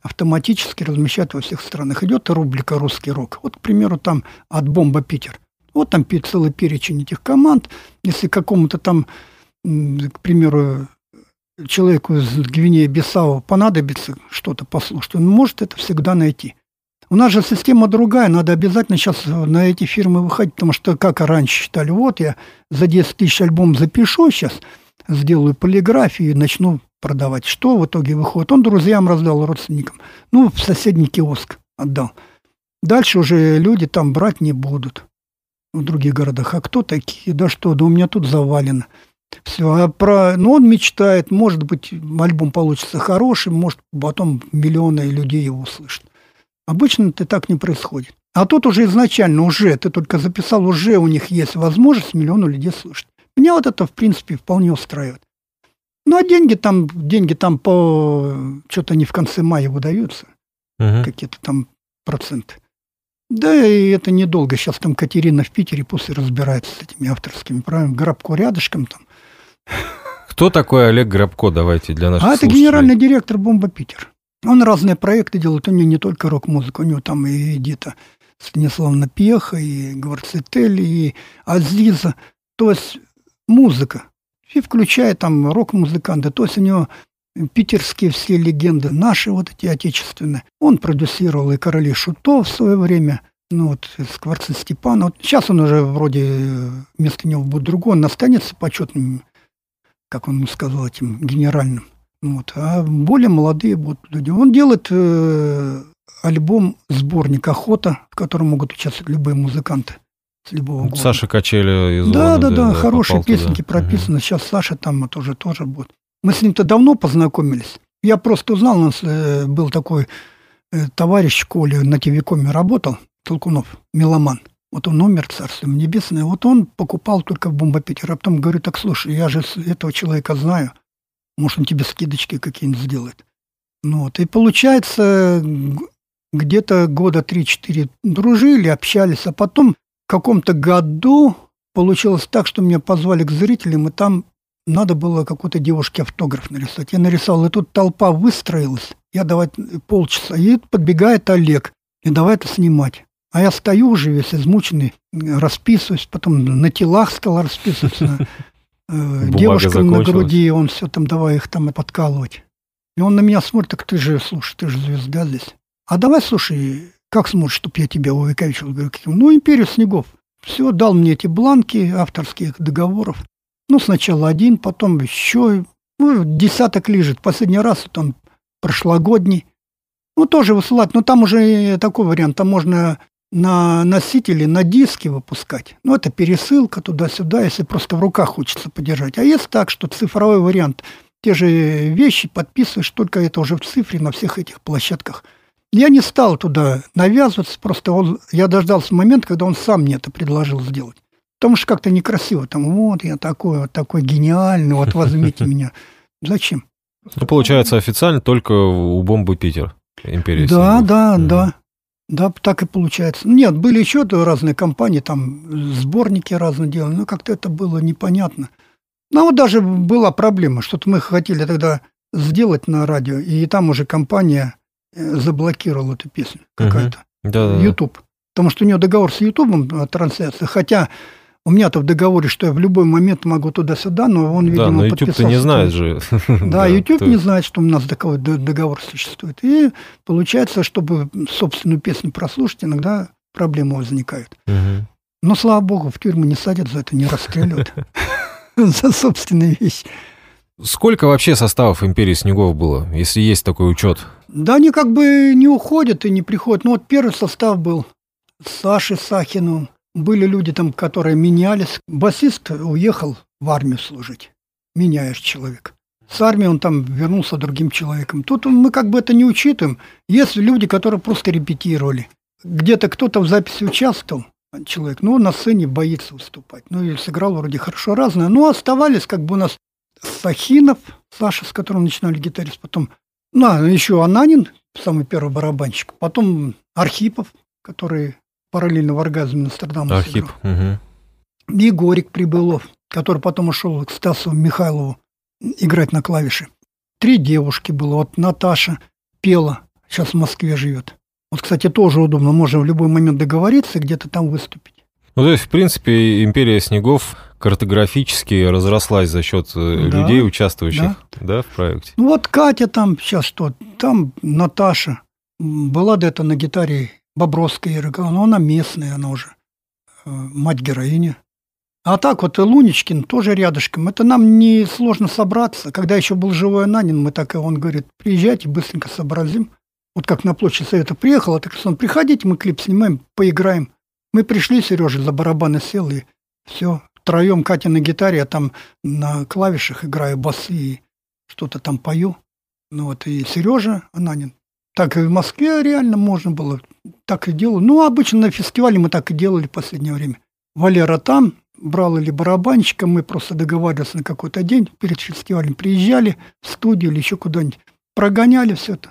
автоматически размещают во всех странах. Идет рубрика «Русский рок». Вот, к примеру, там от «Бомба Питер». Вот там целый перечень этих команд. Если какому-то там, к примеру, человеку из Гвинеи Бисау понадобится что-то послушать, он может это всегда найти. У нас же система другая, надо обязательно сейчас на эти фирмы выходить, потому что как раньше считали, вот я за 10 тысяч альбом запишу сейчас, сделаю полиграфию и начну продавать. Что в итоге выходит? Он друзьям раздал, родственникам. Ну, в соседний киоск отдал. Дальше уже люди там брать не будут в других городах. А кто такие? Да что, да у меня тут завалено. Все, а про... Ну, он мечтает, может быть, альбом получится хороший, может, потом миллионы людей его услышат. Обычно это так не происходит. А тут уже изначально, уже, ты только записал, уже у них есть возможность миллиону людей слышать. Меня вот это, в принципе, вполне устраивает. Ну, а деньги там, деньги там по... Что-то они в конце мая выдаются. Угу. Какие-то там проценты. Да, и это недолго. Сейчас там Катерина в Питере после разбирается с этими авторскими правами. Грабко рядышком там. Кто такой Олег Грабко? Давайте для наших А это генеральный директор «Бомба Питер». Он разные проекты делает. У него не только рок-музыка, у него там и где-то Станиславна Пеха, и Гварцетель, и Азиза. То есть музыка. И включая там рок-музыканты. То есть у него питерские все легенды, наши вот эти отечественные. Он продюсировал и «Короли Шутов» в свое время, ну вот, Скворцы Степана. Вот сейчас он уже вроде вместо него будет другой, он останется почетным, как он сказал, этим генеральным. Вот. А более молодые будут люди. Он делает э, альбом «Сборник охота», в котором могут участвовать любые музыканты с любого года. Саша Качеля из Да, да, да, да, хорошие песенки туда. прописаны. Угу. Сейчас Саша там тоже, тоже будет. Мы с ним-то давно познакомились. Я просто узнал, у нас э, был такой э, товарищ в школе, на ТВКоме работал, Толкунов, меломан. Вот он умер, царство небесное. Вот он покупал только в Бомба Питер. А потом говорю, так слушай, я же этого человека знаю. Может, он тебе скидочки какие-нибудь сделает. Ну вот. И получается, где-то года 3-4 дружили, общались. А потом в каком-то году получилось так, что меня позвали к зрителям, и там надо было какой-то девушке автограф нарисовать. Я нарисовал, и тут толпа выстроилась. Я давать полчаса. И подбегает Олег, и давай это снимать. А я стою уже весь измученный, расписываюсь, потом на телах стал расписываться. [LAUGHS] Э, девушкам на груди, он все там, давай их там подкалывать. И он на меня смотрит, так ты же, слушай, ты же звезда здесь. А давай, слушай, как сможешь, чтобы я тебя увековечил? Говорю? Ну, империю снегов. Все, дал мне эти бланки авторских договоров. Ну, сначала один, потом еще. Ну, десяток лежит. Последний раз вот он прошлогодний. Ну, тоже высылать. Но там уже такой вариант. Там можно на носители, на диски выпускать. Ну, это пересылка туда-сюда, если просто в руках хочется подержать. А есть так, что цифровой вариант. Те же вещи подписываешь, только это уже в цифре на всех этих площадках. Я не стал туда навязываться, просто он, я дождался момента, когда он сам мне это предложил сделать. Потому что как-то некрасиво. Там, вот я такой, вот такой гениальный, вот возьмите [LAUGHS] меня. Зачем? Ну, получается, официально только у бомбы Питер. Империя Да, да, да. Да, так и получается. Нет, были еще разные компании, там сборники разные делали, но как-то это было непонятно. Ну, вот даже была проблема, что-то мы хотели тогда сделать на радио, и там уже компания э, заблокировала эту песню какая-то. Угу. Да, да, YouTube. Потому что у нее договор с Ютубом трансляция, хотя у меня-то в договоре, что я в любой момент могу туда-сюда, но он, видимо, да, но YouTube-то не знает же. [LAUGHS] Да, YouTube не знает, что у нас договор существует. И получается, чтобы собственную песню прослушать, иногда проблемы возникают. Но, слава богу, в тюрьму не садят за это, не расстреливают. [LAUGHS] [LAUGHS] За собственные вещи. Сколько вообще составов «Империи снегов» было, если есть такой учет? Да они как бы не уходят и не приходят. Ну вот первый состав был Саши Сахину, были люди там, которые менялись. Басист уехал в армию служить. Меняешь человек. С армии он там вернулся другим человеком. Тут мы как бы это не учитываем. Есть люди, которые просто репетировали. Где-то кто-то в записи участвовал, человек, но на сцене боится выступать. Ну и сыграл вроде хорошо разное. Но оставались как бы у нас Сахинов, Саша, с которым начинали гитарист, потом, ну, а еще Ананин, самый первый барабанщик, потом Архипов, который параллельно в оргазме Нострадамуса Архип. Угу. Егорик Прибылов, который потом ушел к Стасу Михайлову играть на клавиши. Три девушки было. Вот Наташа пела, сейчас в Москве живет. Вот, кстати, тоже удобно. Можно в любой момент договориться и где-то там выступить. Ну, то есть, в принципе, империя снегов картографически разрослась за счет э, да, людей, участвующих да. Да, в проекте. Ну, вот Катя там сейчас что, там Наташа. Была где-то на гитаре Бобровская играла, но она местная, она уже э, мать героиня. А так вот и Луничкин тоже рядышком. Это нам не сложно собраться. Когда еще был живой Ананин, мы так и он говорит, приезжайте, быстренько сообразим. Вот как на площадь Совета приехал, а так он, приходите, мы клип снимаем, поиграем. Мы пришли, Сережа за барабаны сел, и все. Втроем Катя на гитаре, я там на клавишах играю басы и что-то там пою. Ну вот, и Сережа Ананин. Так и в Москве реально можно было, так и делал. Ну, обычно на фестивале мы так и делали в последнее время. Валера там, брал или барабанщика, мы просто договаривались на какой-то день перед фестивалем, приезжали в студию или еще куда-нибудь, прогоняли все это.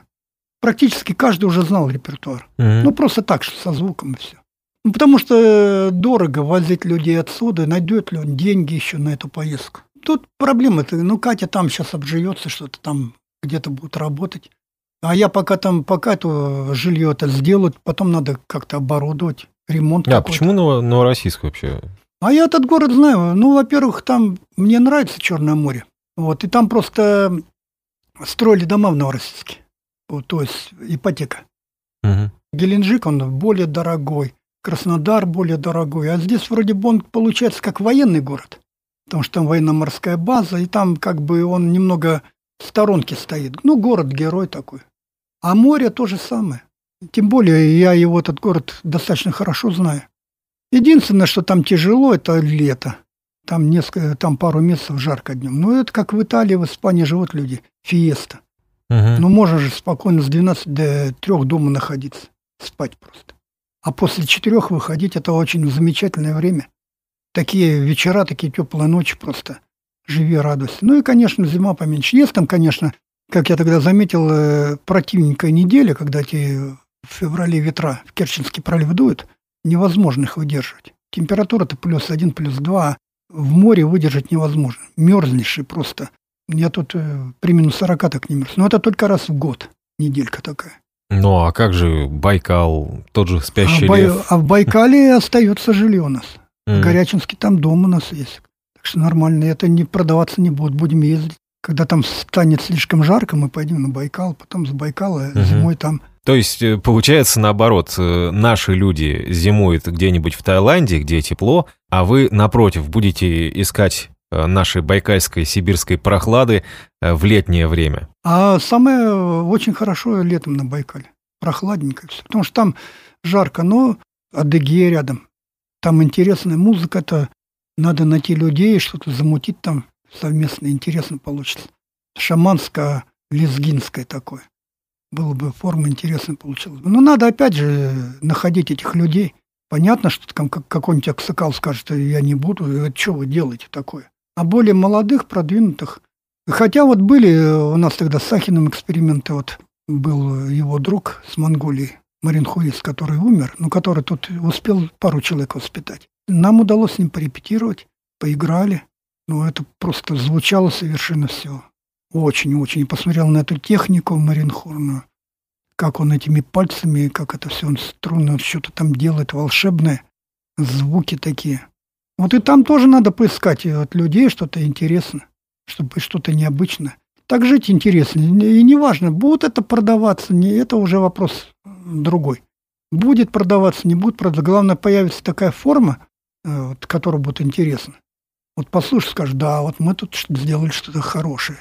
Практически каждый уже знал репертуар. Mm-hmm. Ну, просто так, что со звуком и все. Ну, потому что дорого возить людей отсюда, найдет ли он деньги еще на эту поездку. Тут проблема-то, ну, Катя там сейчас обживется, что-то там где-то будет работать. А я пока там, пока это жилье это сделать, потом надо как-то оборудовать, ремонт. А почему Новороссийск вообще? А я этот город знаю. Ну, во-первых, там мне нравится Черное море. Вот, и там просто строили дома в Новороссийске. Вот, то есть ипотека. Угу. Геленджик, он более дорогой. Краснодар более дорогой. А здесь вроде бы он получается как военный город. Потому что там военно-морская база, и там как бы он немного в сторонке стоит. Ну, город-герой такой. А море то же самое. Тем более я его, этот город, достаточно хорошо знаю. Единственное, что там тяжело, это лето. Там, несколько, там пару месяцев жарко днем. Но это как в Италии, в Испании живут люди. Фиеста. Угу. Ну, можно же спокойно с 12 до 3 дома находиться. Спать просто. А после четырех выходить – это очень замечательное время. Такие вечера, такие теплые ночи просто. Живи, радуйся. Ну и, конечно, зима поменьше. Есть там, конечно, как я тогда заметил, э, противненькая неделя, когда эти в феврале ветра в Керченский пролив дуют невозможно их выдерживать. Температура-то плюс один, плюс два. В море выдержать невозможно. Мерзнешь и просто. Я тут э, при минус 40 так не мерз. Но это только раз в год. Неделька такая. Ну, а как же Байкал, тот же спящий а, Бай... лев? а в Байкале остается жилье у нас. Mm. В Горячинске там дом у нас есть. Что нормально. Это не продаваться не будет. Будем ездить. Когда там станет слишком жарко, мы пойдем на Байкал. Потом с Байкала mm-hmm. зимой там то есть, э, получается наоборот, э, наши люди зимуют где-нибудь в Таиланде, где тепло, а вы, напротив, будете искать э, нашей байкальской сибирской прохлады в летнее время. А самое очень хорошо летом на Байкале. Прохладненько все. Потому что там жарко, но Адыгея рядом. Там интересная музыка, это надо найти людей, что-то замутить там совместно, интересно получится. Шаманско-лезгинское такое было бы форма интересная получилась. Но надо опять же находить этих людей. Понятно, что там какой-нибудь аксакал скажет, я не буду, это что вы делаете такое? А более молодых, продвинутых. Хотя вот были у нас тогда с Сахиным эксперименты, вот был его друг с Монголии, Марин Хуис, который умер, но который тут успел пару человек воспитать. Нам удалось с ним порепетировать, поиграли. Ну, это просто звучало совершенно все очень-очень. Посмотрел на эту технику Маринхорную, как он этими пальцами, как это все, он струнно что-то там делает волшебное, звуки такие. Вот и там тоже надо поискать от людей что-то интересное, чтобы что-то необычное. Так жить интересно. И неважно, будет это продаваться, не это уже вопрос другой. Будет продаваться, не будет продаваться. Главное, появится такая форма, вот, которая будет интересна. Вот послушай, скажешь, да, вот мы тут сделали что-то хорошее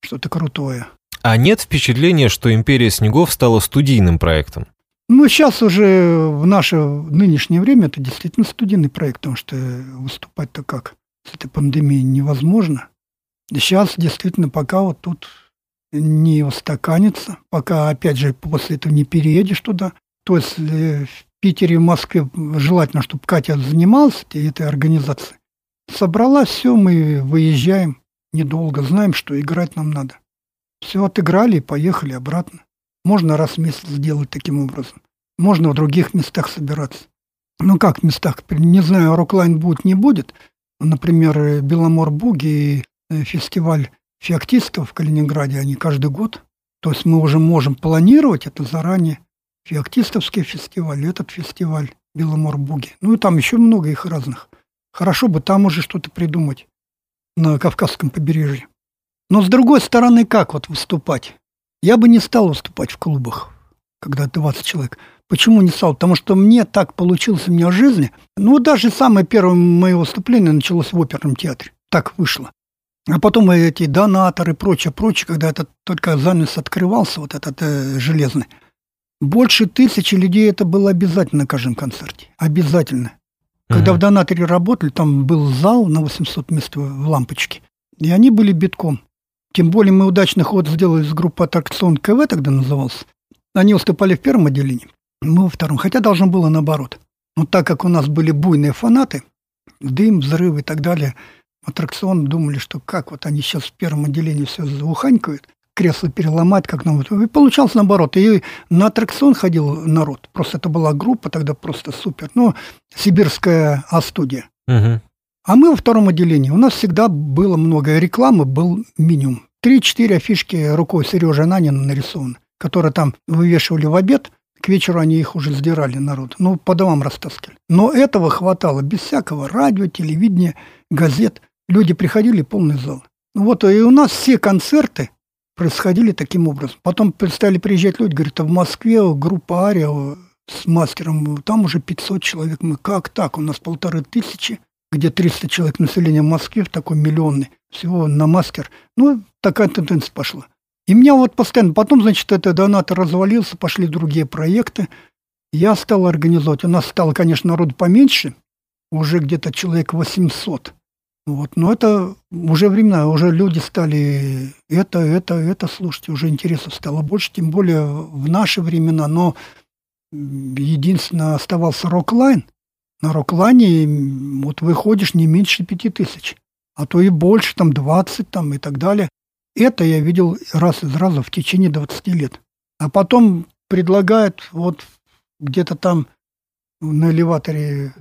что-то крутое. А нет впечатления, что «Империя снегов» стала студийным проектом? Ну, сейчас уже в наше нынешнее время это действительно студийный проект, потому что выступать-то как? С этой пандемией невозможно. Сейчас действительно пока вот тут не устаканится, пока, опять же, после этого не переедешь туда. То есть э, Питере, в Москве желательно, чтобы Катя занималась этой организацией. Собрала все, мы выезжаем недолго, знаем, что играть нам надо. Все отыграли и поехали обратно. Можно раз в месяц сделать таким образом. Можно в других местах собираться. Ну как в местах? Не знаю, Роклайн будет, не будет. Например, Беломор Буги и фестиваль феоктистов в Калининграде, они каждый год. То есть мы уже можем планировать это заранее. Феоктистовский фестиваль, этот фестиваль Беломор Буги. Ну и там еще много их разных. Хорошо бы там уже что-то придумать на Кавказском побережье. Но с другой стороны, как вот выступать? Я бы не стал выступать в клубах, когда 20 человек. Почему не стал? Потому что мне так получилось у меня в жизни. Ну, даже самое первое мое выступление началось в оперном театре. Так вышло. А потом эти донаторы, прочее, прочее, когда этот только занавес открывался, вот этот э, железный, больше тысячи людей это было обязательно на каждом концерте. Обязательно. Когда uh-huh. в донаторе работали, там был зал на 800 мест в лампочке. И они были битком. Тем более мы удачный ход сделали с группой «Аттракцион КВ», тогда назывался. Они уступали в первом отделении, мы во втором. Хотя должно было наоборот. Но так как у нас были буйные фанаты, дым, взрывы и так далее, аттракцион думали, что как вот они сейчас в первом отделении все зауханькают, кресло переломать, как нам. И получалось наоборот. И на аттракцион ходил народ. Просто это была группа тогда просто супер. Ну, сибирская А-студия. Угу. А мы во втором отделении. У нас всегда было много рекламы, был минимум. Три-четыре афишки рукой Сережи Ананина нарисованы, которые там вывешивали в обед. К вечеру они их уже сдирали народ. Ну, по домам растаскивали. Но этого хватало без всякого радио, телевидения, газет. Люди приходили, полный зал. Вот и у нас все концерты происходили таким образом. Потом стали приезжать люди, говорят, а в Москве группа Ария с мастером, там уже 500 человек. Мы как так? У нас полторы тысячи где 300 человек населения в Москве, такой миллионный, всего на мастер. Ну, такая тенденция пошла. И меня вот постоянно, потом, значит, это донатор развалился, пошли другие проекты. Я стал организовать. У нас стало, конечно, народу поменьше, уже где-то человек 800. Вот. Но это уже времена, уже люди стали это, это, это слушать, уже интересов стало больше, тем более в наши времена. Но единственное, оставался Роклайн – на Роклане вот выходишь не меньше пяти тысяч, а то и больше, там 20 там, и так далее. Это я видел раз из раза в течение 20 лет. А потом предлагают вот где-то там на элеваторе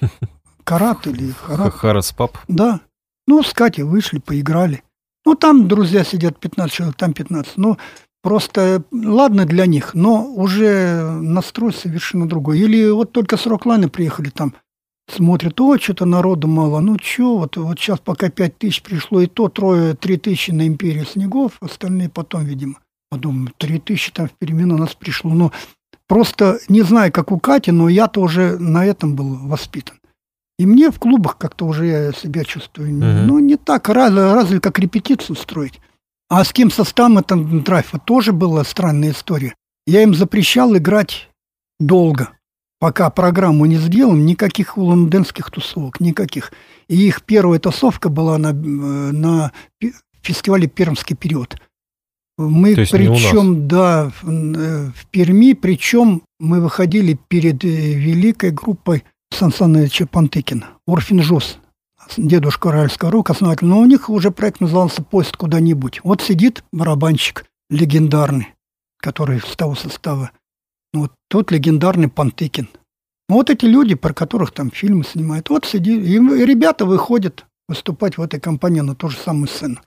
[LAUGHS] Карат или Харат. Харас Пап. Да. Ну, с Катей вышли, поиграли. Ну, там друзья сидят 15 человек, там 15. Ну, Просто, ладно для них, но уже настрой совершенно другой. Или вот только с Роклайна приехали там, смотрят, о, что-то народу мало, ну что, вот, вот сейчас пока пять тысяч пришло, и то трое, три тысячи на империю снегов, остальные потом, видимо. Подумаю, три тысячи там в перемену у нас пришло. Ну, просто не знаю, как у Кати, но я-то уже на этом был воспитан. И мне в клубах как-то уже я себя чувствую, uh-huh. ну, не так, разве, разве как репетицию строить. А с кем составом это драйфа тоже была странная история. Я им запрещал играть долго. Пока программу не сделаем, никаких уланденских тусовок, никаких. И их первая тусовка была на, на фестивале «Пермский период». Мы причем, да, в, в Перми, причем мы выходили перед э, великой группой Сан Саныча Пантыкина, Орфин Жос дедушка Уральского рок, основатель, но у них уже проект назывался «Поезд куда-нибудь». Вот сидит барабанщик легендарный, который с того состава. Вот тут легендарный Пантыкин. Вот эти люди, про которых там фильмы снимают, вот сидит, и ребята выходят выступать в этой компании на ту же самую сцену.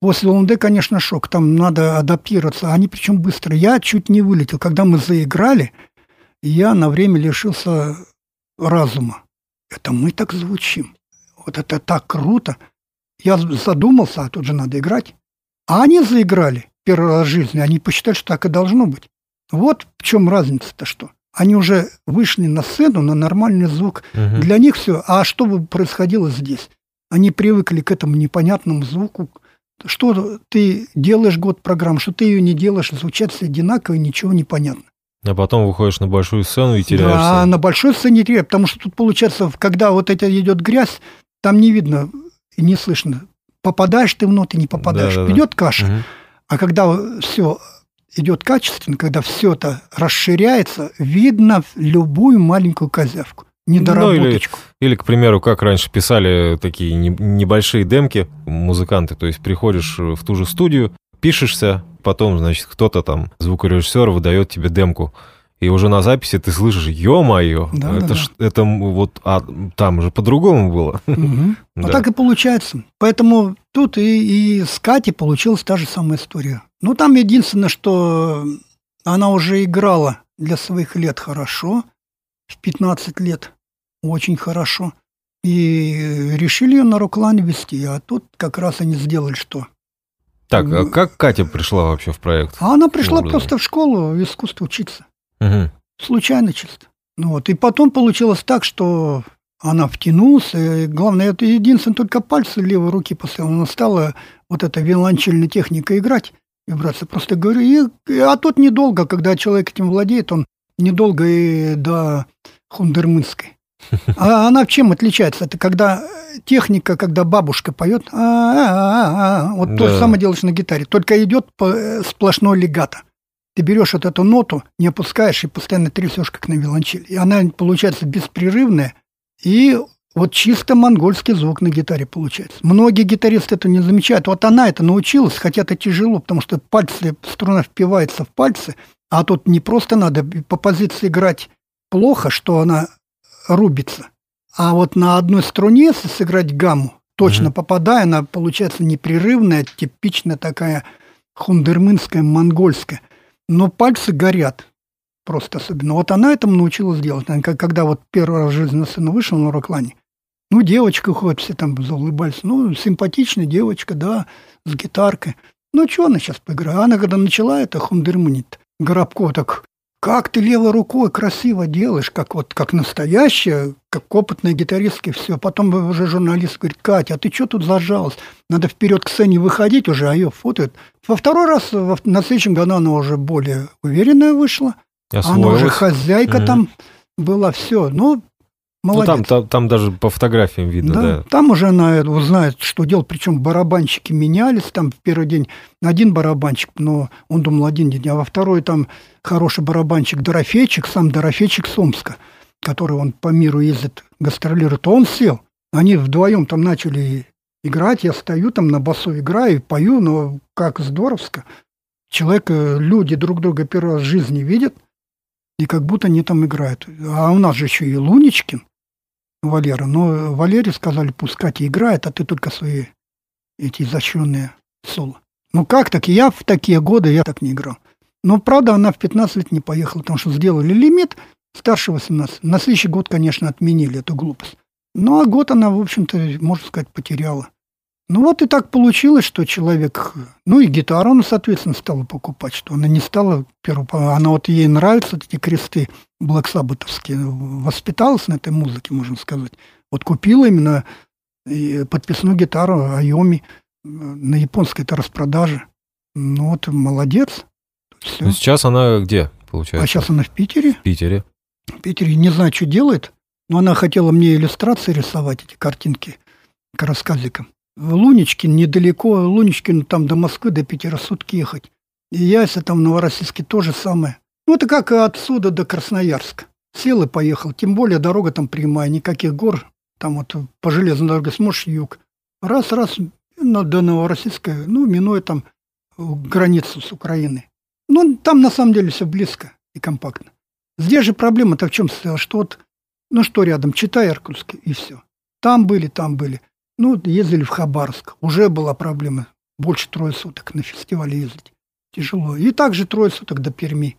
После ЛНД, конечно, шок. Там надо адаптироваться. Они причем быстро. Я чуть не вылетел. Когда мы заиграли, я на время лишился разума. Это мы так звучим. Вот это так круто. Я задумался, а тут же надо играть. А они заиграли первый раз в жизни. Они посчитали, что так и должно быть. Вот в чем разница-то что. Они уже вышли на сцену на нормальный звук. Угу. Для них все. А что бы происходило здесь? Они привыкли к этому непонятному звуку. Что ты делаешь год программ, что ты ее не делаешь, звучат все одинаково, ничего не понятно. А потом выходишь на большую сцену и теряешься. Да, на большой сцене теряешь, потому что тут получается, когда вот это идет грязь, там не видно и не слышно попадаешь ты в ноты, не попадаешь. Да, да, Идет каша. Угу. А когда все идет качественно, когда все это расширяется, видно любую маленькую козявку недоработочку. Ну, или, или, к примеру, как раньше писали такие небольшие демки музыканты, то есть приходишь в ту же студию, пишешься, потом, значит, кто-то там, звукорежиссер, выдает тебе демку. И уже на записи ты слышишь, ё-моё, да, это, да, ж, да. это вот, а там же по-другому было. Угу. [LAUGHS] Да. Вот так и получается. Поэтому тут и, и с Катей получилась та же самая история. Ну, там единственное, что она уже играла для своих лет хорошо, в 15 лет очень хорошо. И решили ее на Роклане вести, а тут как раз они сделали что? Так, а как Катя пришла вообще в проект? А она пришла просто в школу в искусство учиться. Угу. Случайно чисто. Ну вот. И потом получилось так, что она втянулась. И главное, это единственное, только пальцы левой руки поставила. Она стала вот эта виолончельная техника играть. И, братцы, просто говорю, и, а тут недолго, когда человек этим владеет, он недолго и до Хундермынской. А она чем отличается? Это когда техника, когда бабушка поет, а, а, а, вот то же самое делаешь на гитаре, только идет э, сплошной легато. Ты берешь вот эту ноту, не опускаешь и постоянно трясешь, как на виолончели. И она получается беспрерывная, и вот чисто монгольский звук на гитаре получается. Многие гитаристы это не замечают. Вот она это научилась, хотя это тяжело, потому что пальцы, струна впивается в пальцы, а тут не просто надо по позиции играть плохо, что она рубится. А вот на одной струне, если сыграть гамму, точно mm-hmm. попадая, она получается непрерывная, типичная такая хундермынская, монгольская. Но пальцы горят просто особенно. Вот она этому научилась делать. Когда вот первый раз в жизни на сцену вышел на Роклане, ну, девочка ходит, все там заулыбались. Ну, симпатичная девочка, да, с гитаркой. Ну, что она сейчас поиграет? Она когда начала это хундермынит, Горобко так как ты левой рукой красиво делаешь, как вот как настоящая, как опытная гитаристка, все. Потом уже журналист говорит, Катя, а ты что тут зажалась? Надо вперед к сцене выходить уже, а ее фотоют. Во второй раз, на следующем году она уже более уверенная вышла. Освоилась. Она уже хозяйка угу. там была, все. Ну, Молодец. Ну, там, там, там даже по фотографиям видно, да. да. Там уже она узнает, что делать. Причем барабанщики менялись. Там в первый день один барабанщик, но он думал один день, а во второй там хороший барабанщик Дорофейчик, сам Дорофейчик Сомска, который он по миру ездит, гастролирует. Он сел. Они вдвоем там начали играть. Я стою там на басу играю, пою, но как здоровско. Человек, э, люди друг друга первый раз в жизни видят, и как будто они там играют. А у нас же еще и Луничкин. Валера. Но Валере сказали, пускать и играет, а ты только свои эти изощренные соло. Ну как так? Я в такие годы, я так не играл. Но, правда, она в 15 лет не поехала, потому что сделали лимит старше 18. На следующий год, конечно, отменили эту глупость. Ну, а год она, в общем-то, можно сказать, потеряла. Ну вот и так получилось, что человек, ну и гитару она, соответственно, стала покупать, что она не стала первой, она вот ей нравятся эти кресты блэксаббатовские, воспиталась на этой музыке, можно сказать. Вот купила именно подписную гитару Айоми на японской это распродаже. Ну вот молодец. Все. Ну, сейчас она где, получается? А сейчас она в Питере. В Питере. В Питере не знаю, что делает, но она хотела мне иллюстрации рисовать, эти картинки к рассказикам. В Луничкин недалеко, Луничкин там до Москвы, до Питера сутки ехать. И Яйца там в Новороссийске то же самое. Ну, это как отсюда до Красноярска. Сел и поехал. Тем более дорога там прямая, никаких гор. Там вот по железной дороге сможешь юг. Раз-раз до Новороссийска, ну, минуя там границу с Украиной. Ну, там на самом деле все близко и компактно. Здесь же проблема-то в чем состояла, что вот, ну что рядом, читай Иркутск, и все. Там были, там были. Ну, ездили в Хабаровск. Уже была проблема. Больше трое суток на фестивале ездить. Тяжело. И также трое суток до Перми.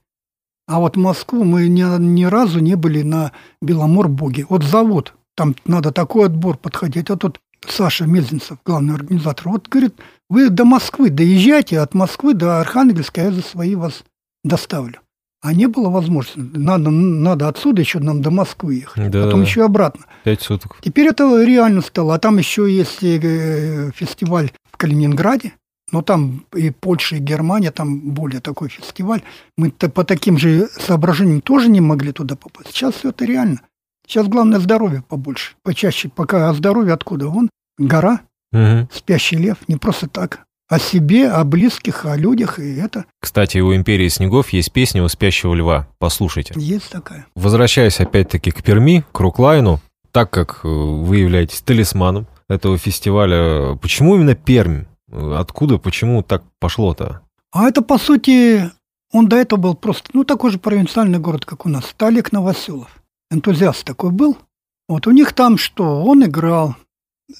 А вот в Москву мы ни, ни разу не были на Беломор-Боге. Вот завод, там надо такой отбор подходить. А тут Саша Мезенцев, главный организатор, вот говорит, вы до Москвы доезжайте, от Москвы до Архангельска я за свои вас доставлю. А не было возможности. Надо, надо отсюда еще нам до Москвы ехать, да. потом еще обратно. Пять суток. Теперь это реально стало. А там еще есть э, фестиваль в Калининграде, но там и Польша, и Германия, там более такой фестиваль. Мы по таким же соображениям тоже не могли туда попасть. Сейчас все это реально. Сейчас главное здоровье побольше, почаще. Пока а здоровье откуда? Вон гора, Угу. «Спящий лев» не просто так. О себе, о близких, о людях, и это... Кстати, у «Империи снегов» есть песня у «Спящего льва». Послушайте. Есть такая. Возвращаясь опять-таки к Перми, к Руклайну, так как э, вы являетесь талисманом этого фестиваля, почему именно Пермь? Откуда, почему так пошло-то? А это, по сути, он до этого был просто, ну, такой же провинциальный город, как у нас. Олег Новоселов. Энтузиаст такой был. Вот у них там что? Он играл.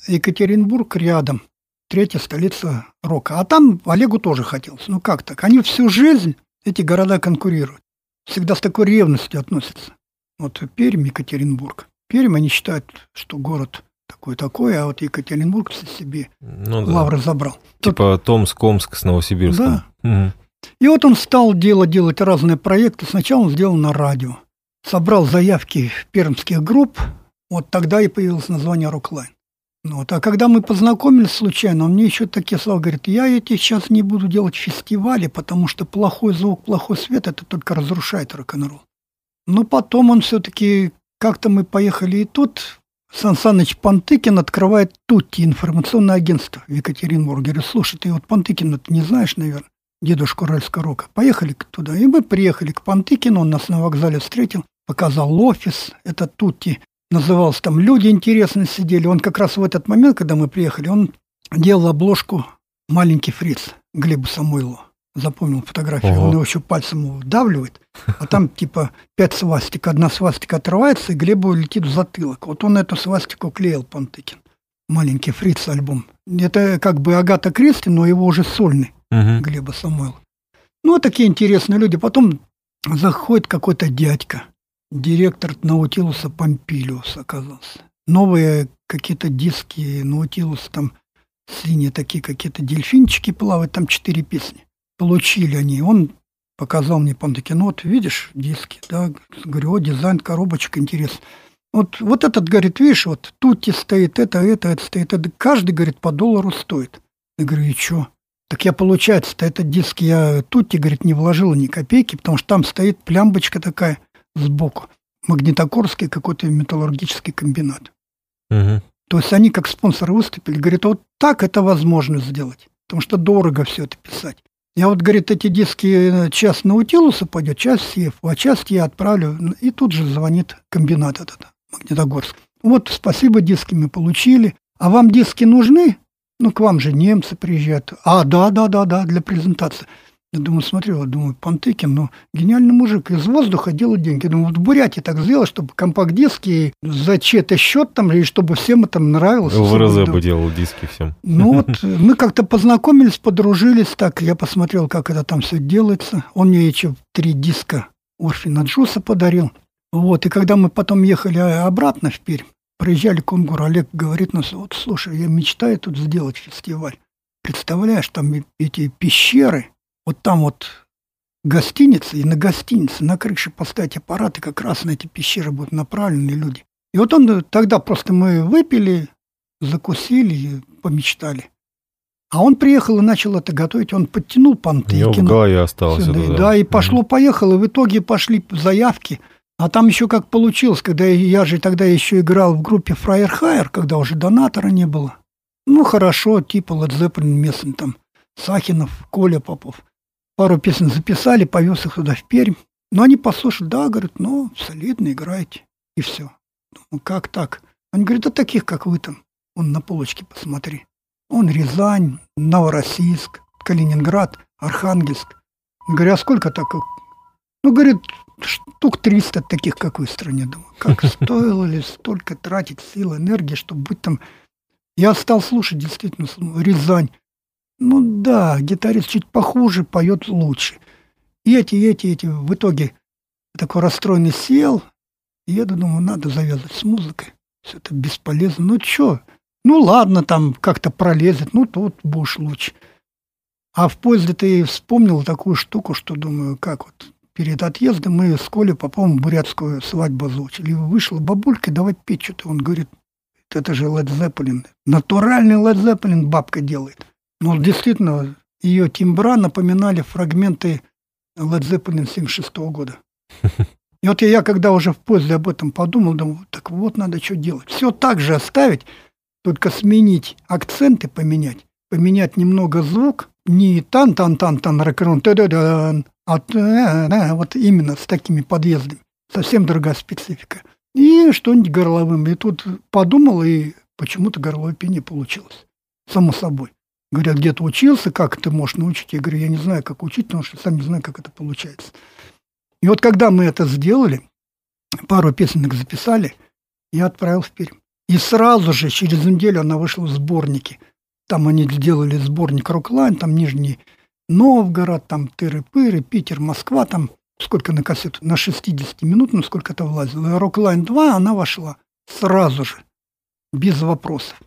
Екатеринбург рядом. Третья столица рока. А там Олегу тоже хотелось. Ну как так? Они всю жизнь, эти города конкурируют. Всегда с такой ревностью относятся. Вот Пермь, Екатеринбург. Пермь они считают, что город такой-такой, а вот Екатеринбург себе ну, да. лавры забрал. Типа Тут... Томск, Омск с Новосибирском. Да. Угу. И вот он стал делать, делать разные проекты. Сначала он сделал на радио. Собрал заявки пермских групп. Вот тогда и появилось название «Роклайн». Ну вот. А когда мы познакомились случайно, он мне еще такие слова говорит, я эти сейчас не буду делать фестивали, потому что плохой звук, плохой свет, это только разрушает рок-н-ролл. Но потом он все-таки, как-то мы поехали и тут, Сан Саныч Пантыкин открывает Тутти, информационное агентство в Екатеринбурге. Говорит, слушай, ты вот Пантыкина ты не знаешь, наверное, дедушку Уральского рока. Поехали туда. И мы приехали к Пантыкину, он нас на вокзале встретил, показал офис, это Тутти назывался там «Люди интересно сидели». Он как раз в этот момент, когда мы приехали, он делал обложку «Маленький фриц» Глебу Самойлову. Запомнил фотографию. Ого. Он его еще пальцем вдавливает, а там [LAUGHS] типа пять свастик. Одна свастика отрывается, и Глебу летит в затылок. Вот он эту свастику клеил, Пантыкин. «Маленький фриц» альбом. Это как бы Агата Кристи, но его уже сольный. Угу. Глеба Самойлова. Ну, такие интересные люди. Потом заходит какой-то дядька – директор Наутилуса Помпилиус оказался. Новые какие-то диски Наутилуса, там синие такие какие-то дельфинчики плавают, там четыре песни. Получили они. Он показал мне Пантаки, ну вот видишь диски, да, говорю, о, дизайн коробочек, интересно. Вот, вот этот, говорит, видишь, вот тут стоит это, это, это стоит, это, каждый, говорит, по доллару стоит. Я говорю, и что? Так я, получается-то, этот диск я тут, говорит, не вложил ни копейки, потому что там стоит плямбочка такая – сбоку. Магнитогорский какой-то металлургический комбинат. Угу. То есть они как спонсоры выступили, говорят, вот так это возможно сделать, потому что дорого все это писать. Я вот, говорит, эти диски э, часть Наутилуса пойдет, часть СЕФ, а часть я отправлю, и тут же звонит комбинат этот, Магнитогорск. Вот, спасибо, диски мы получили. А вам диски нужны? Ну, к вам же немцы приезжают. А, да, да, да, да, для презентации. Я думаю, смотрел, думаю, Пантыкин, ну, гениальный мужик, из воздуха делает деньги. Я думаю, вот в Бурятии так сделал, чтобы компакт-диски за чей-то счет там, и чтобы всем это нравилось. В РЗ бы делал диски всем. Ну вот, [LAUGHS] мы как-то познакомились, подружились, так, я посмотрел, как это там все делается. Он мне еще три диска Орфина Джуса подарил. Вот, и когда мы потом ехали обратно в Пермь, проезжали Кунгур, Олег говорит нас, вот, слушай, я мечтаю тут сделать фестиваль. Представляешь, там эти пещеры, вот там вот гостиница, и на гостинице, на крыше поставить аппараты, как раз на эти пещеры будут направлены люди. И вот он тогда просто мы выпили, закусили и помечтали. А он приехал и начал это готовить. Он подтянул Пантыкина. У него в голове осталось это, да. Да, и пошло-поехало. И в итоге пошли заявки. А там еще как получилось, когда я, я же тогда еще играл в группе Фраер Хайер, когда уже донатора не было. Ну, хорошо, типа Led Zeppelin местный там, Сахинов, Коля Попов пару песен записали, повез их туда в Пермь. Но они послушали, да, говорят, ну, солидно играете. И все. Ну, как так? Они говорят, да таких, как вы там. Он на полочке посмотри. Он Рязань, Новороссийск, Калининград, Архангельск. Говорю, а сколько так? Ну, говорит, штук 300 таких, как вы в стране. Думаю, как [LAUGHS] стоило ли столько тратить сил, энергии, чтобы быть там... Я стал слушать действительно Рязань. Ну да, гитарист чуть похуже, поет лучше. И эти, эти, эти, в итоге такой расстроенный сел, и я думаю, надо завязывать с музыкой. Все это бесполезно. Ну что? Ну ладно, там как-то пролезет, ну тут будешь лучше. А в поезде ты вспомнил такую штуку, что думаю, как вот перед отъездом мы с Колей Поповым бурятскую свадьбу озвучили. И вышла бабулька, давай петь что-то. Он говорит, это же Led Zeppelin. Натуральный Led Zeppelin бабка делает. Ну, действительно, ее тимбра напоминали фрагменты Led Zeppelin 76 года. [LAUGHS] И вот я, когда уже в поезде об этом подумал, думал, так вот надо что делать. Все так же оставить, только сменить акценты, поменять, поменять немного звук, не тан-тан-тан-тан, рок-н а вот именно с такими подъездами. Совсем другая специфика. И что-нибудь горловым. И тут подумал, и почему-то горловое пение получилось. Само собой. Говорят, где-то учился, как ты можешь научить? Я говорю, я не знаю, как учить, потому что сам не знаю, как это получается. И вот когда мы это сделали, пару песенок записали, я отправил в Пермь. И сразу же, через неделю она вышла в сборники. Там они сделали сборник «Роклайн», там Нижний Новгород, там Тыры-Пыры, Питер, Москва, там сколько на кассету, на 60 минут, ну сколько это влазило. «Роклайн 2» она вошла сразу же, без вопросов.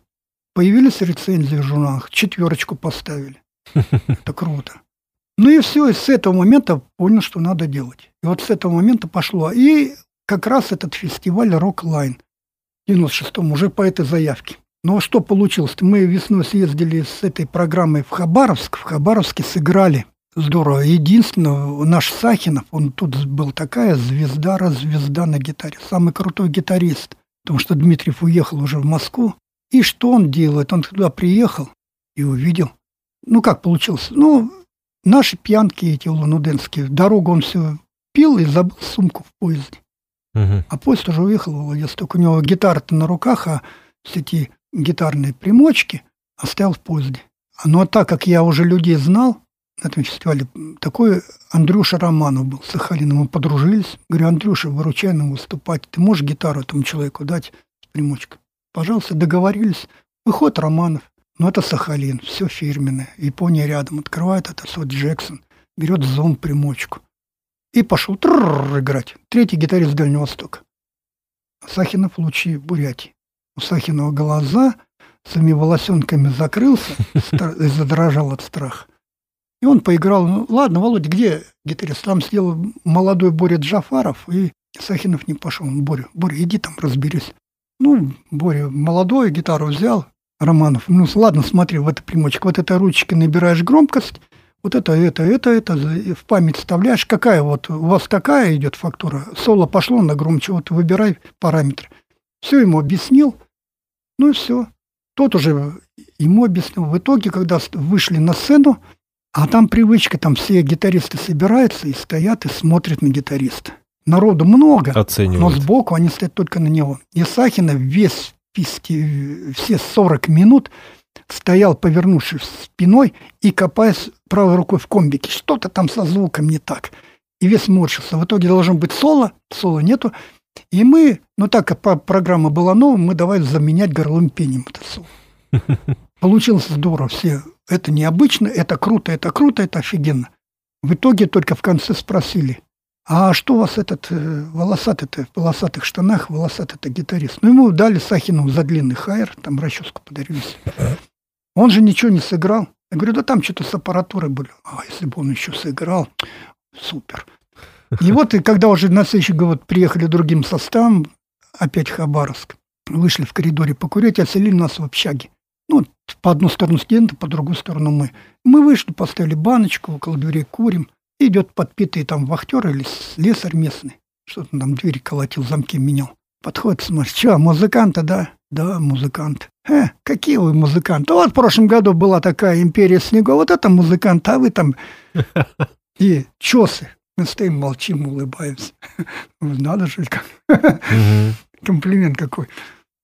Появились рецензии в журналах, четверочку поставили. [LAUGHS] Это круто. Ну и все, и с этого момента понял, что надо делать. И вот с этого момента пошло. И как раз этот фестиваль «Роклайн» в 96-м уже по этой заявке. Но что получилось? Мы весной съездили с этой программой в Хабаровск. В Хабаровске сыграли здорово. Единственное, наш Сахинов, он тут был такая звезда-развезда на гитаре. Самый крутой гитарист. Потому что Дмитриев уехал уже в Москву. И что он делает? Он туда приехал и увидел. Ну, как получилось? Ну, наши пьянки эти улануденские. Дорогу он все пил и забыл сумку в поезде. Угу. А поезд уже уехал в Владивосток. У него гитара-то на руках, а все эти гитарные примочки оставил в поезде. Но так как я уже людей знал на этом фестивале, такой Андрюша Романов был, с Сахалином, мы подружились. Говорю, Андрюша, выручай нам выступать. Ты можешь гитару этому человеку дать с примочкой? Пожалуйста, договорились. Выход Романов. Ну, это Сахалин, все фирменное. Япония рядом. Открывает это Сот Джексон. Берет зум примочку. И пошел играть. Третий гитарист Дальнего Востока. Сахинов лучи Бурятии. У Сахинова глаза своими волосенками закрылся [LAUGHS] задрожал от страха. И он поиграл. Ну, ладно, Володя, где гитарист? Там сидел молодой Боря Джафаров, и Сахинов не пошел. Он, Боря, Боря, иди там разберись. Ну, Боря молодой, гитару взял, Романов. Ну, ладно, смотри, в эту примочку, вот этой ручкой набираешь громкость, вот это, это, это, это, в память вставляешь, какая вот, у вас какая идет фактура, соло пошло на громче, вот выбирай параметры. Все ему объяснил, ну и все. Тот уже ему объяснил. В итоге, когда вышли на сцену, а там привычка, там все гитаристы собираются и стоят и смотрят на гитариста. Народу много, но сбоку они стоят только на него. И Сахина весь все 40 минут стоял, повернувшись спиной и копаясь правой рукой в комбике. Что-то там со звуком не так. И весь морщился. В итоге должен быть соло, соло нету. И мы, ну так как программа была новая, мы давай заменять горловым пением это соло. [LAUGHS] Получилось здорово. Все, это необычно, это круто, это круто, это офигенно. В итоге только в конце спросили, а что у вас этот э, волосатый-то, в волосатых штанах, волосатый-то гитарист? Ну, ему дали Сахину за длинный хайер, там расческу подарили. Он же ничего не сыграл. Я говорю, да там что-то с аппаратурой были. А если бы он еще сыграл, супер. И вот, и когда уже на следующий год приехали другим составом, опять Хабаровск, вышли в коридоре покурить, оселили нас в общаге. Ну, по одну сторону студенты, по другую сторону мы. Мы вышли, поставили баночку, около дверей курим. Идет подпитый там вахтер или слесарь местный. Что-то там двери колотил, замки менял. Подходит, смотрит, что, музыканты, да? Да, музыкант. Э, какие вы музыканты? Вот в прошлом году была такая империя снегов, вот это музыкант, а вы там... [LAUGHS] И чесы. Мы стоим, молчим, улыбаемся. [LAUGHS] Надо же, как. [LAUGHS] Комплимент какой.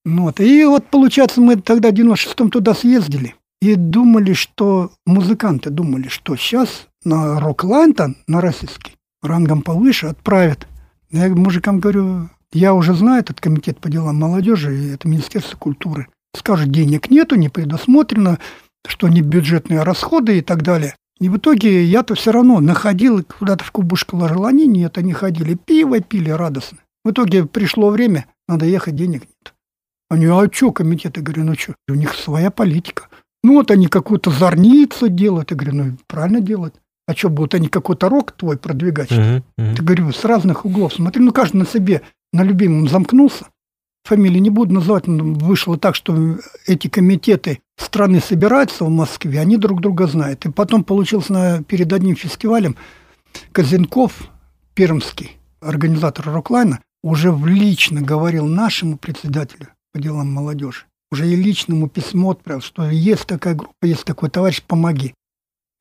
Ну вот. И вот, получается, мы тогда в 96-м туда съездили. И думали, что музыканты думали, что сейчас на Рок-Лантон, на российский, рангом повыше отправят. Я мужикам говорю, я уже знаю этот комитет по делам молодежи, и это Министерство культуры. Скажут, денег нету, не предусмотрено, что не бюджетные расходы и так далее. И в итоге я-то все равно находил, куда-то в кубушку ложил. Они нет, они ходили, пиво пили радостно. В итоге пришло время, надо ехать, денег нет. Они, а что комитет? Я говорю, ну что, у них своя политика. Ну вот они какую-то зорницу делают. Я говорю, ну правильно делают. А что, будут они какой-то рок твой продвигать? Uh-huh, uh-huh. Ты говорю, с разных углов. Смотри, ну каждый на себе, на любимом замкнулся. Фамилии не буду называть, но вышло так, что эти комитеты страны собираются в Москве, они друг друга знают. И потом получилось на, перед одним фестивалем Казенков, пермский, организатор Роклайна, уже лично говорил нашему председателю по делам молодежи, уже и личному письмо отправил, что есть такая группа, есть такой товарищ, помоги.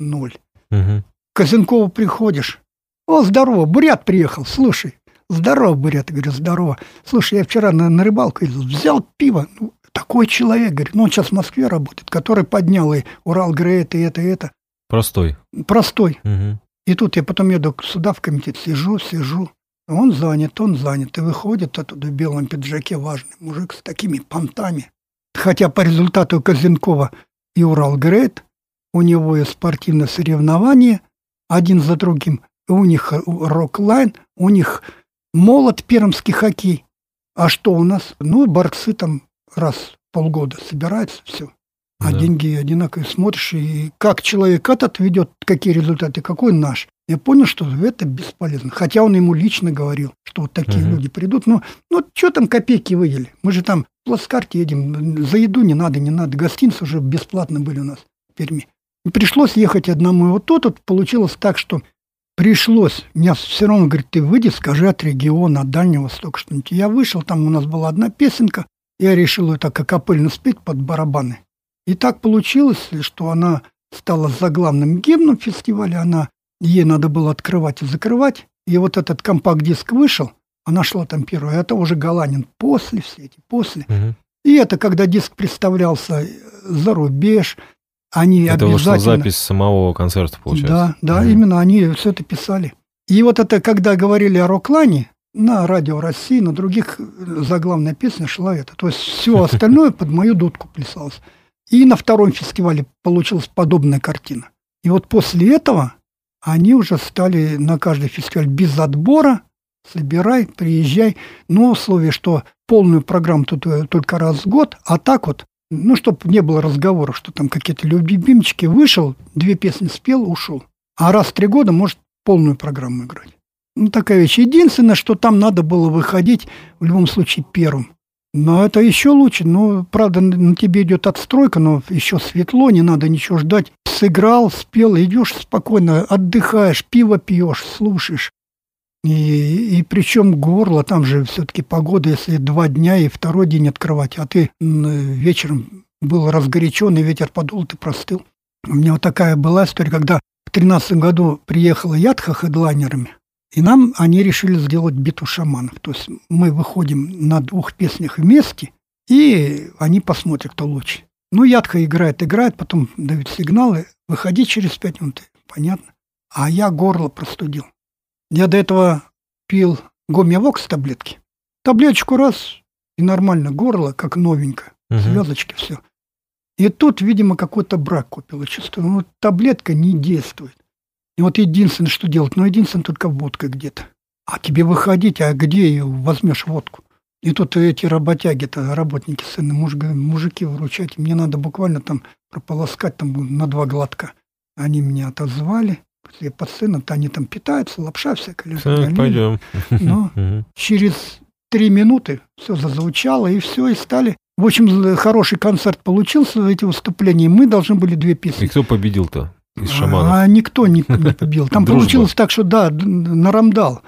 Ноль. Угу. Казенкову приходишь. О, здорово, Бурят приехал, слушай. Здорово, Бурят. Я говорю, здорово. Слушай, я вчера на, на рыбалку взял пиво. Ну, такой человек, говорит, ну он сейчас в Москве работает, который поднял и Урал Грейт, и это, и это. Простой. Простой. Угу. И тут я потом еду сюда в комитет, сижу, сижу. Он занят, он занят. И выходит оттуда в белом пиджаке важный мужик с такими понтами. Хотя по результату Козенкова и Урал Грейт, у него и спортивное соревнование один за другим, у них Роклайн, у них молот пермский хоккей. А что у нас? Ну, борцы там раз в полгода собираются, все. А да. деньги одинаковые. Смотришь, и как человек этот ведет, какие результаты, какой наш. Я понял, что это бесполезно. Хотя он ему лично говорил, что вот такие угу. люди придут. Но ну, что там копейки выдели? Мы же там в плацкарте едем. За еду не надо, не надо. Гостиницы уже бесплатно были у нас в Перми. Пришлось ехать одному. И вот тут вот получилось так, что пришлось. Меня все равно говорит, ты выйди, скажи от региона, от Дальнего Востока что-нибудь. Я вышел, там у нас была одна песенка. Я решил ее так акапельно спеть под барабаны. И так получилось, что она стала заглавным гимном фестиваля, она, ей надо было открывать и закрывать. И вот этот компакт-диск вышел, она шла там первая, это уже Галанин после, все эти после. Угу. И это когда диск представлялся за рубеж, они это обязательно... вышла запись самого концерта, получается? Да, да, угу. именно они все это писали. И вот это, когда говорили о Роклане, на радио России, на других заглавная песня шла это. То есть все [LAUGHS] остальное под мою дудку плясалось. И на втором фестивале получилась подобная картина. И вот после этого они уже стали на каждый фестиваль без отбора, собирай, приезжай, но условие, что полную программу тут э, только раз в год, а так вот, ну, чтобы не было разговоров, что там какие-то любимчики вышел, две песни спел, ушел. А раз в три года может полную программу играть. Ну, такая вещь. Единственное, что там надо было выходить в любом случае первым. Но это еще лучше. Ну, правда, на тебе идет отстройка, но еще светло, не надо ничего ждать. Сыграл, спел, идешь спокойно, отдыхаешь, пиво пьешь, слушаешь. И, и причем горло, там же все-таки погода, если два дня и второй день открывать, а ты вечером был разгоряченный, ветер подул, ты простыл. У меня вот такая была история, когда в тринадцатом году приехала Ядха хедлайнерами, и нам они решили сделать битву шаманов. То есть мы выходим на двух песнях вместе, и они посмотрят, кто лучше. Ну, Ядха играет, играет, потом дают сигналы, выходи через пять минут. Понятно. А я горло простудил. Я до этого пил гомеовокс таблетки. Таблеточку раз, и нормально, горло, как новенькое. Угу. Звездочки, все. И тут, видимо, какой-то брак купил. Чувствую, ну, таблетка не действует. И вот единственное, что делать, ну, единственное, только водка где-то. А тебе выходить, а где возьмешь водку? И тут эти работяги-то, работники сына, муж, мужики выручать, мне надо буквально там прополоскать там на два глотка. Они меня отозвали, после сына-то они там питаются, лапша всякая. Все, пойдем. Но [LAUGHS] через три минуты все зазвучало, и все, и стали. В общем, хороший концерт получился, эти выступления. Мы должны были две песни. И кто победил-то? из шаманов? А никто не, не [LAUGHS] побил. Там получилось так, что да, нарамдал.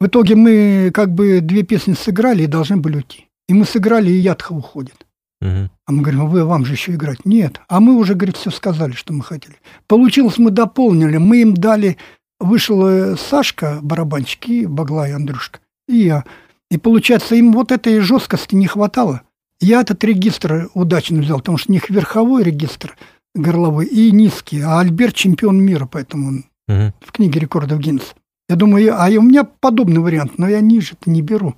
В итоге мы как бы две песни сыграли и должны были уйти. И мы сыграли, и Ядха уходит. Угу. А мы говорим, «А вы вам же еще играть. Нет. А мы уже, говорит, все сказали, что мы хотели. Получилось, мы дополнили. Мы им дали... Вышел э, Сашка, барабанщик, и Баглай, Андрюшка, и я. И получается, им вот этой жесткости не хватало. Я этот регистр удачно взял, потому что у них верховой регистр – горловой и низкий, а Альберт чемпион мира, поэтому он угу. в книге рекордов Гиннесса. Я думаю, а у меня подобный вариант, но я ниже-то не беру.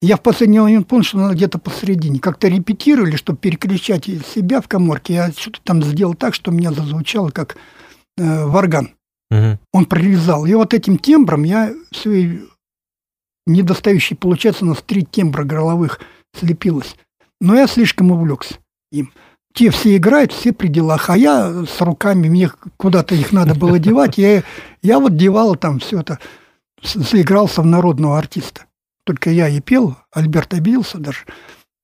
Я в последний момент понял, что надо где-то посередине. Как-то репетировали, чтобы переключать себя в коморке. Я что-то там сделал так, что меня зазвучало как э, варган. Угу. Он прорезал. И вот этим тембром я все недостающий, получается, у нас три тембра горловых слепилось. Но я слишком увлекся им те все играют, все при делах, а я с руками, мне куда-то их надо было [LAUGHS] девать, я, я вот девал там все это, заигрался в народного артиста. Только я и пел, Альберт обиделся даже.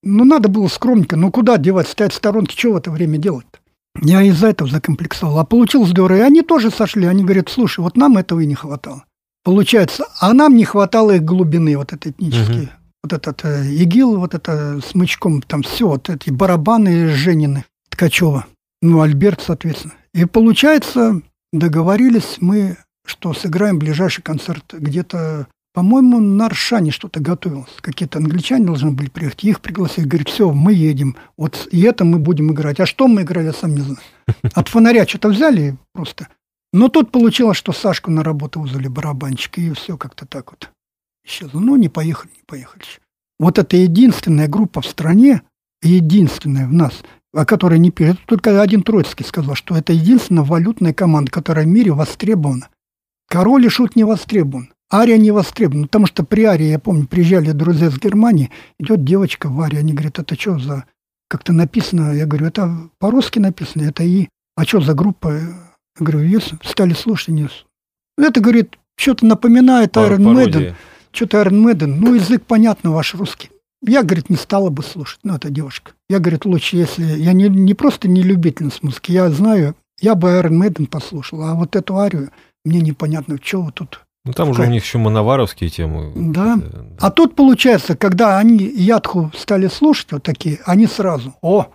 Ну, надо было скромненько, ну куда девать, стоять в сторонке, что в это время делать-то? Я из-за этого закомплексовал. А получилось здорово. И они тоже сошли. Они говорят, слушай, вот нам этого и не хватало. Получается, а нам не хватало их глубины, вот этой этнической. Угу. вот этот э, ИГИЛ, вот это с мычком, там все, вот эти барабаны Женины, Ткачева, ну, Альберт, соответственно. И получается, договорились мы, что сыграем ближайший концерт где-то по-моему, на Аршане что-то готовилось. Какие-то англичане должны были приехать. Их пригласили. Говорит, все, мы едем. Вот и это мы будем играть. А что мы играли, я сам не знаю. От фонаря что-то взяли просто. Но тут получилось, что Сашку на работу вызвали барабанщик. И все как-то так вот исчезло. Ну, не поехали, не поехали. Вот это единственная группа в стране, единственная в нас, о которой не пишет. Только один Троицкий сказал, что это единственная валютная команда, которая в мире востребована. Король и шут не востребован. Ария не востребована, потому что при Арии, я помню, приезжали друзья с Германии, идет девочка в Арии, они говорят, это что за... Как-то написано, я говорю, это по-русски написано, это и... А что за группа? Я говорю, есть, стали слушать, не... Это, говорит, что-то напоминает Iron Maiden. Что-то Iron Maiden. Ну, язык понятно ваш русский. Я, говорит, не стала бы слушать, ну, это девушка. Я, говорит, лучше, если... Я не, не просто не любительница музыки, я знаю, я бы Iron Maiden послушал, а вот эту арию мне непонятно, что вы тут ну, там уже у них еще моноваровские темы. Да. А тут, получается, когда они Ядху стали слушать, вот такие, они сразу, о,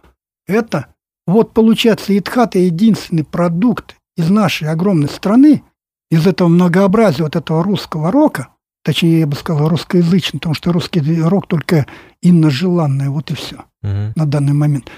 это, вот, получается, Ядхат – единственный продукт из нашей огромной страны, из этого многообразия вот этого русского рока, точнее, я бы сказал, русскоязычный, потому что русский рок только инно желанное, вот и все угу. на данный момент.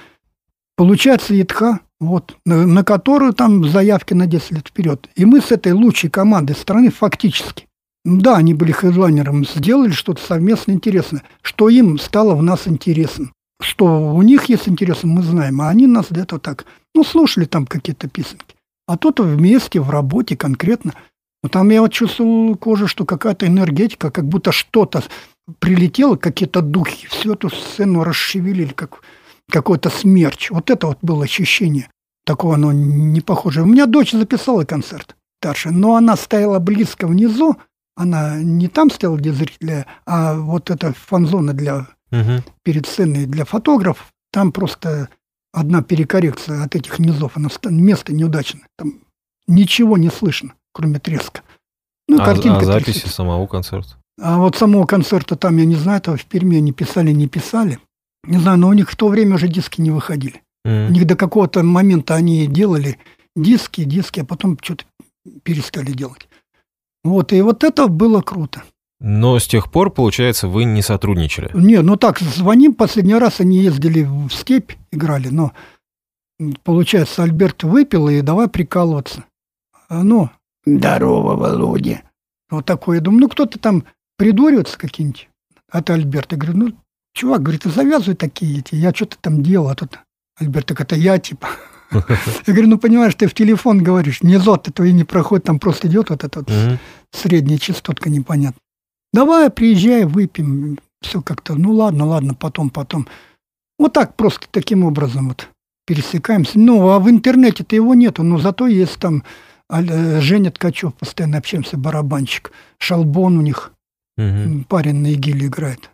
Получается, Ядха вот, на, на которую там заявки на 10 лет вперед. И мы с этой лучшей командой страны фактически, да, они были хедлайнером, сделали что-то совместно интересное, что им стало в нас интересно. Что у них есть интерес, мы знаем, а они нас где-то так, ну, слушали там какие-то песенки. А тут вместе, в работе конкретно. Но там я вот чувствовал кожу, что какая-то энергетика, как будто что-то прилетело, какие-то духи, всю эту сцену расшевелили, как какой-то смерч. Вот это вот было ощущение. Такого оно не похоже. У меня дочь записала концерт старшая, но она стояла близко внизу. Она не там стояла, где зрители, а вот эта фан-зона для, угу. перед сценой для фотографов. Там просто одна перекоррекция от этих низов. Она место неудачное. Там ничего не слышно, кроме треска. Ну, а, картинка а записи трясет. самого концерта? А вот самого концерта там, я не знаю, этого в Перми они писали, не писали. Не знаю, но у них в то время уже диски не выходили. Mm. У них до какого-то момента они делали диски, диски, а потом что-то перестали делать. Вот, и вот это было круто. Но с тех пор, получается, вы не сотрудничали? Не, ну так, звоним, последний раз они ездили в степь, играли, но, получается, Альберт выпил, и давай прикалываться. А, ну, здорово, Володя. Вот такое, я думаю, ну кто-то там придуривается какие-нибудь. А ты Альберт, я говорю, ну чувак, говорит, завязывай такие эти, я что-то там делал, а тут Альберт, так это я, типа. [LAUGHS] Я говорю, ну понимаешь, ты в телефон говоришь, не зод твои не проходит, там просто идет вот эта вот средняя частотка непонятно. Давай, приезжай, выпьем, все как-то, ну ладно, ладно, потом, потом. Вот так просто таким образом вот пересекаемся. Ну, а в интернете-то его нету, но зато есть там э, Женя Ткачев, постоянно общаемся, барабанщик, Шалбон у них, угу. парень на игиле играет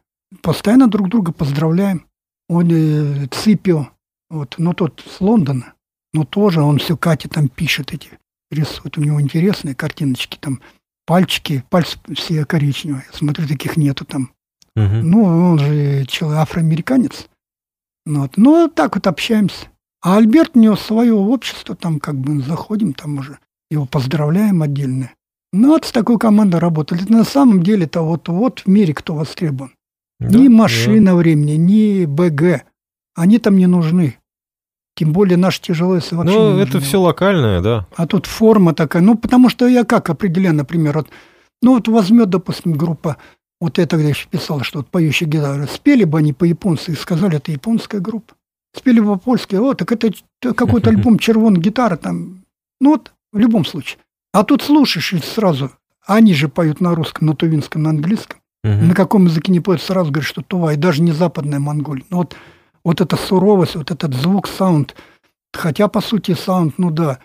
постоянно друг друга поздравляем. Он э, Ципио, вот, но тот с Лондона, но тоже он все Кате там пишет эти, рисует. У него интересные картиночки, там пальчики, пальцы все коричневые. Смотрю, таких нету там. Угу. Ну, он же человек, афроамериканец. Ну вот. Ну, так вот общаемся. А Альберт у него свое общество, там как бы заходим, там уже его поздравляем отдельно. Ну, вот с такой командой работали. На самом деле-то вот, вот в мире кто востребован. Да, ни машина да. времени, ни БГ. Они там не нужны. Тем более наши тяжелые вообще Ну, это все локальное, да. А тут форма такая. Ну, потому что я как определяю, например, вот, ну, вот возьмет, допустим, группа, вот я тогда еще писал, что вот поющие гитары, спели бы они по-японски и сказали, это японская группа. Спели бы по-польски, о, так это какой-то [LAUGHS] альбом червон гитара там. Ну, вот, в любом случае. А тут слушаешь и сразу, они же поют на русском, на тувинском, на английском. Угу. На каком языке не поет, сразу говорит, что Тува, и даже не западная Монголия. Но вот, вот эта суровость, вот этот звук, саунд, хотя, по сути, саунд, ну да,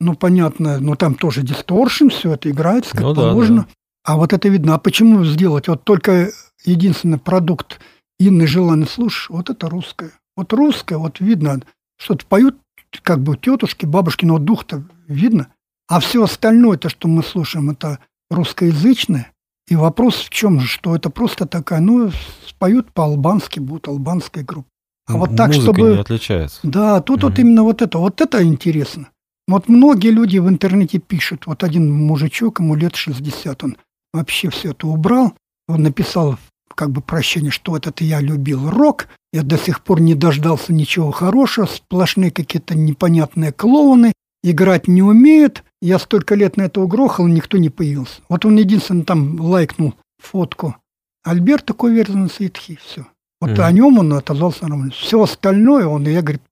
ну понятно, но там тоже дисторшн, все это играется, как ну, положено. Да, да. А вот это видно. А почему сделать? Вот только единственный продукт Инны желанный слушаешь, вот это русское. Вот русское, вот видно, что-то поют, как бы тетушки, бабушки, но дух-то видно. А все остальное, то, что мы слушаем, это русскоязычное, И вопрос в чем же, что это просто такая, ну, споют по-албански, будут албанская группа. А вот так, Музыка чтобы... не отличается. Да, тут Мгм. вот именно вот это, вот это интересно. Вот многие люди в интернете пишут, вот один мужичок, ему лет 60, он вообще все это убрал, он написал как бы прощение, что вот это я любил рок, я до сих пор не дождался ничего хорошего, сплошные какие-то непонятные клоуны, играть не умеют, я столько лет на это угрохал, никто не появился. Вот он единственное там лайкнул фотку Альберта Коверзина Ситхи, все. Вот Мгм. о нем он отозвался нормально. Все остальное он, я, говорит,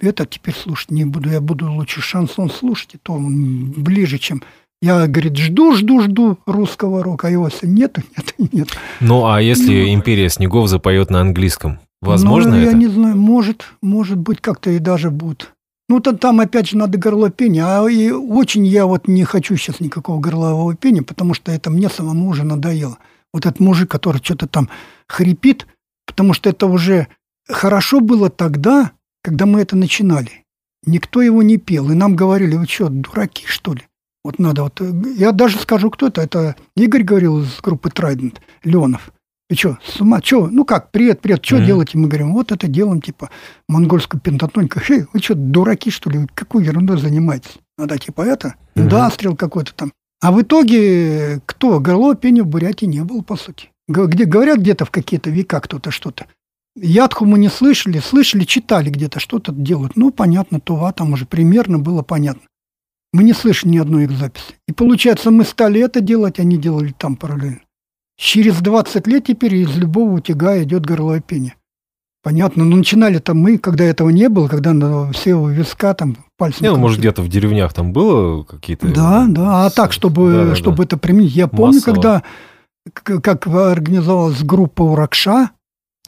это теперь слушать не буду, я буду лучше шансон слушать, и то он ближе, чем... Я, говорит, жду, жду, жду русского рока, а его нету, [LAUGHS] нет, нет. Ну, а если «Империя снегов» запоет на английском, возможно ну, это? я не знаю, может, может быть, как-то и даже будет. Ну, то там опять же надо горло пения, а и очень я вот не хочу сейчас никакого горлового пения, потому что это мне самому уже надоело. Вот этот мужик, который что-то там хрипит, потому что это уже хорошо было тогда, когда мы это начинали. Никто его не пел, и нам говорили, вы что, дураки, что ли? Вот надо вот... э, Я даже скажу, кто это. Это Игорь говорил из группы Трайдент, Леонов. Ты что, с ума? Че? Ну как, привет, привет, что Мгм. делаете? Мы говорим, вот это делаем, типа, монгольскую пентатонику. Эй, вы что, дураки, что ли? Какой ерундой занимаетесь? Надо типа это, Мгм. индастриал какой-то там. А в итоге кто? Горло пения в Бурятии не было, по сути. Где, говорят где-то в какие-то века кто-то что-то. Ядху мы не слышали, слышали, читали где-то, что-то делают. Ну, понятно, Тува там уже примерно было понятно. Мы не слышали ни одной их записи. И получается, мы стали это делать, они делали там параллельно. Через 20 лет теперь из любого утяга идет горловое пение. Понятно, но начинали-то мы, когда этого не было, когда на- все у виска там пальцем... Не, ну, может, где-то в деревнях там было какие-то... Да, да. А так, чтобы, Да-да-да. чтобы это применить. Я помню, Массово. когда как организовалась группа Уракша,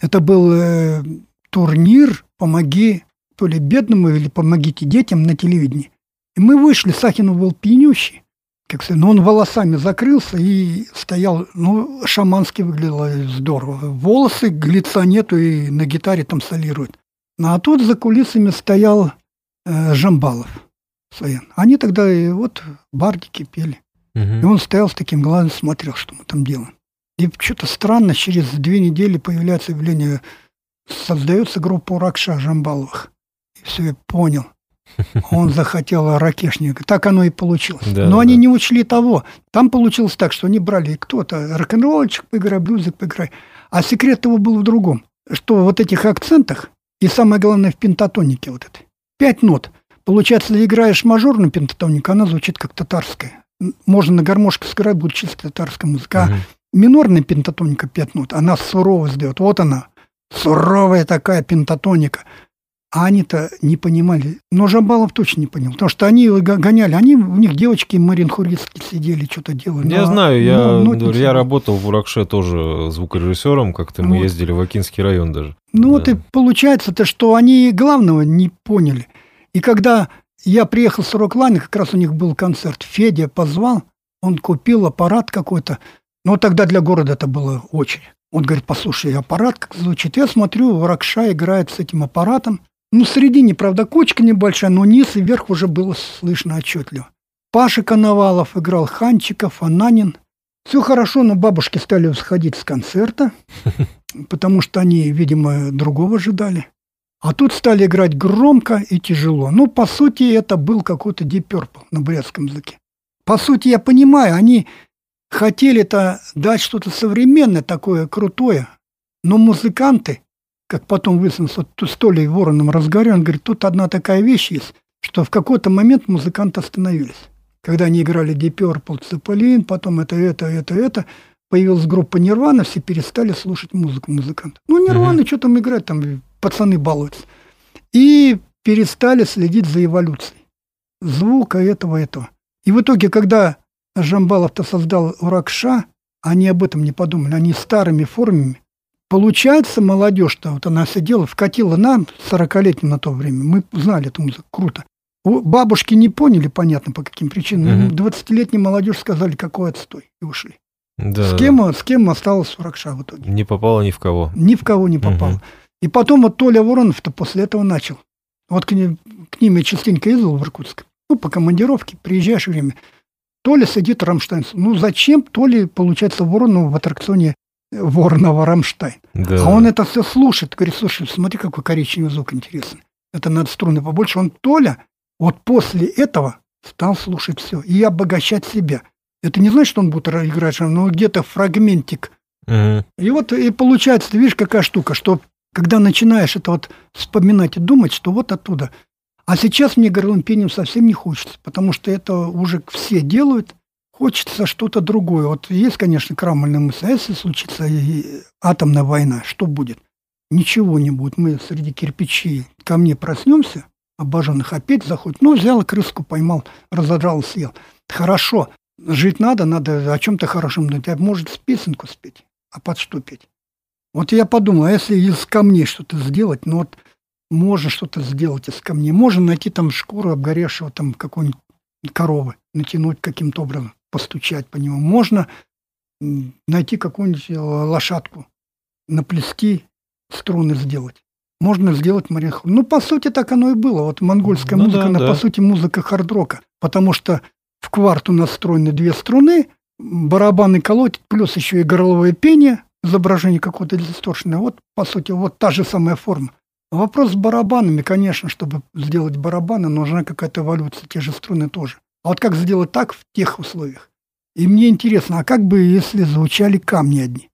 это был э, турнир «Помоги то ли бедному или помогите детям» на телевидении. И мы вышли, Сахинов был пьянющий, как сказать, но он волосами закрылся и стоял, ну, шамански выглядело здорово. Волосы, лица нету, и на гитаре там солирует. Ну, а тут за кулисами стоял э, Жамбалов. Саян. Они тогда и вот бардики пели. Мгм. И он стоял с таким глазом, смотрел, что мы там делаем. И что-то странно, через две недели появляется явление, создается группа Уракша Жамбаловых. И все, я понял. Он захотел ракешника. Так оно и получилось. Да, Но да, они да. не учли того. Там получилось так, что они брали кто-то рок-н-ролльчик поиграй, блюзик поиграй. А секрет его был в другом. Что вот этих акцентах, и самое главное в пентатонике вот этой. Пять нот. Получается, играешь мажорную пентатонику, она звучит как татарская. Можно на гармошке сыграть, будет чисто татарская музыка. А Мгм. минорная пентатоника пять нот, она сурово сдает. Вот она, суровая такая пентатоника. А они-то не понимали. Но Жамбалов точно не понял. Потому что они гоняли. Они, у них девочки маринхуристки сидели, что-то делали. Я Но- знаю, я, но говорю, нотницы- я работал в Уракше тоже звукорежиссером, как-то мы Вот. ездили в Акинский район даже. Ну вот Да. и получается-то, что они главного не поняли. И когда я приехал с Роклайна, как раз у них был концерт, Федя позвал, он купил аппарат какой-то. Но тогда для города это было очень. Он говорит, послушай, аппарат как звучит. Я смотрю, Ракша играет с этим аппаратом. Ну, в середине, правда, кочка небольшая, но низ и вверх уже было слышно отчетливо. Паша Коновалов играл Ханчиков, Ананин. Все хорошо, но бабушки стали сходить с концерта, [LAUGHS] потому что они, видимо, другого ожидали. А тут стали играть громко и тяжело. Ну, по сути, это был какой-то Purple на бурятском языке. По сути, я понимаю, они хотели-то дать что-то современное, такое крутое, но музыканты, как потом выяснилось, тут с Толей Вороном разговаривали, он говорит, тут одна такая вещь есть, что в какой-то момент музыканты остановились. Когда они играли Deep Purple, Цеполин, потом это, это, это, это, появилась группа Нирвана, все перестали слушать музыку музыкантов. Ну, Нирвана, что там играть, там пацаны балуются. И перестали следить за эволюцией звука этого, этого. И в итоге, когда Жамбалов-то создал Уракша, они об этом не подумали, они старыми формами. Получается, молодежь-то, вот она сидела, вкатила нам, 40-летним на то время, мы знали эту музыку, круто. У- Бабушки не поняли, понятно, по каким причинам. Мгм. 20-летним молодежь сказали, какой отстой, и ушли. Да, С кем, с кем осталась Уракша в итоге? Не попало ни в кого. Ни в кого не попал. Мгм. И потом вот Толя Воронов-то после этого начал. Вот к ним, к ним я частенько ездил в Иркутск. Ну, по командировке, приезжаешь время. Толя сидит Рамштайн. Ну, зачем Толя, получается, Ворону в аттракционе Воронова Рамштайн? Да. А он это все слушает. Говорит, слушай, смотри, какой коричневый звук интересный. Это надо струны побольше. Он Толя вот после этого стал слушать все и обогащать себя. Это не значит, что он будет играть, но где-то фрагментик. Угу. И вот и получается, ты видишь, какая штука, что когда начинаешь это вот вспоминать и думать, что вот оттуда. А сейчас мне горлым пением совсем не хочется, потому что это уже все делают. Хочется что-то другое. Вот есть, конечно, крамольная мысль, а если случится атомная война, что будет? Ничего не будет. Мы среди кирпичей ко мне проснемся, обожженных опять заходит. Ну, взял крыску, поймал, разодрал, съел. Хорошо. Жить надо, надо о чем-то хорошем думать. А может песенку спеть, а под что петь? Вот я подумал, а если из камней что-то сделать, ну вот можно что-то сделать из камней. Можно найти там шкуру обгоревшего там какой-нибудь коровы, натянуть каким-то образом, постучать по нему. Можно найти какую-нибудь э, лошадку, наплести, струны сделать. Можно сделать морех. Ну, по сути, так оно и было. Вот монгольская ну, музыка, да, она, да. по сути, музыка хардрока. Потому что в кварту настроены две струны, барабаны колотят, плюс еще и горловое пение, изображение какого-то дисторшена. Вот, по сути, вот та же самая форма. Вопрос с барабанами, конечно, чтобы сделать барабаны, нужна какая-то эволюция, те же струны тоже. А вот как сделать так в тех условиях? И мне интересно, а как бы, если звучали камни одни?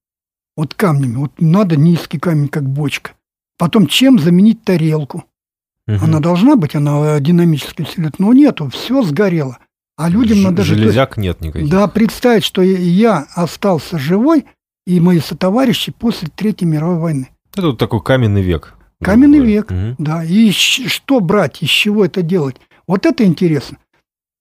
Вот камнями. Вот надо низкий камень, как бочка. Потом чем заменить тарелку? Угу. Она должна быть, она динамически усилит, но нету, все сгорело. А людям Ж- надо... Железяк нет никаких. Да, представить, что я остался живой, и мои сотоварищи после Третьей мировой войны. Это вот такой каменный век. Каменный век, угу. да. И что брать, из чего это делать? Вот это интересно.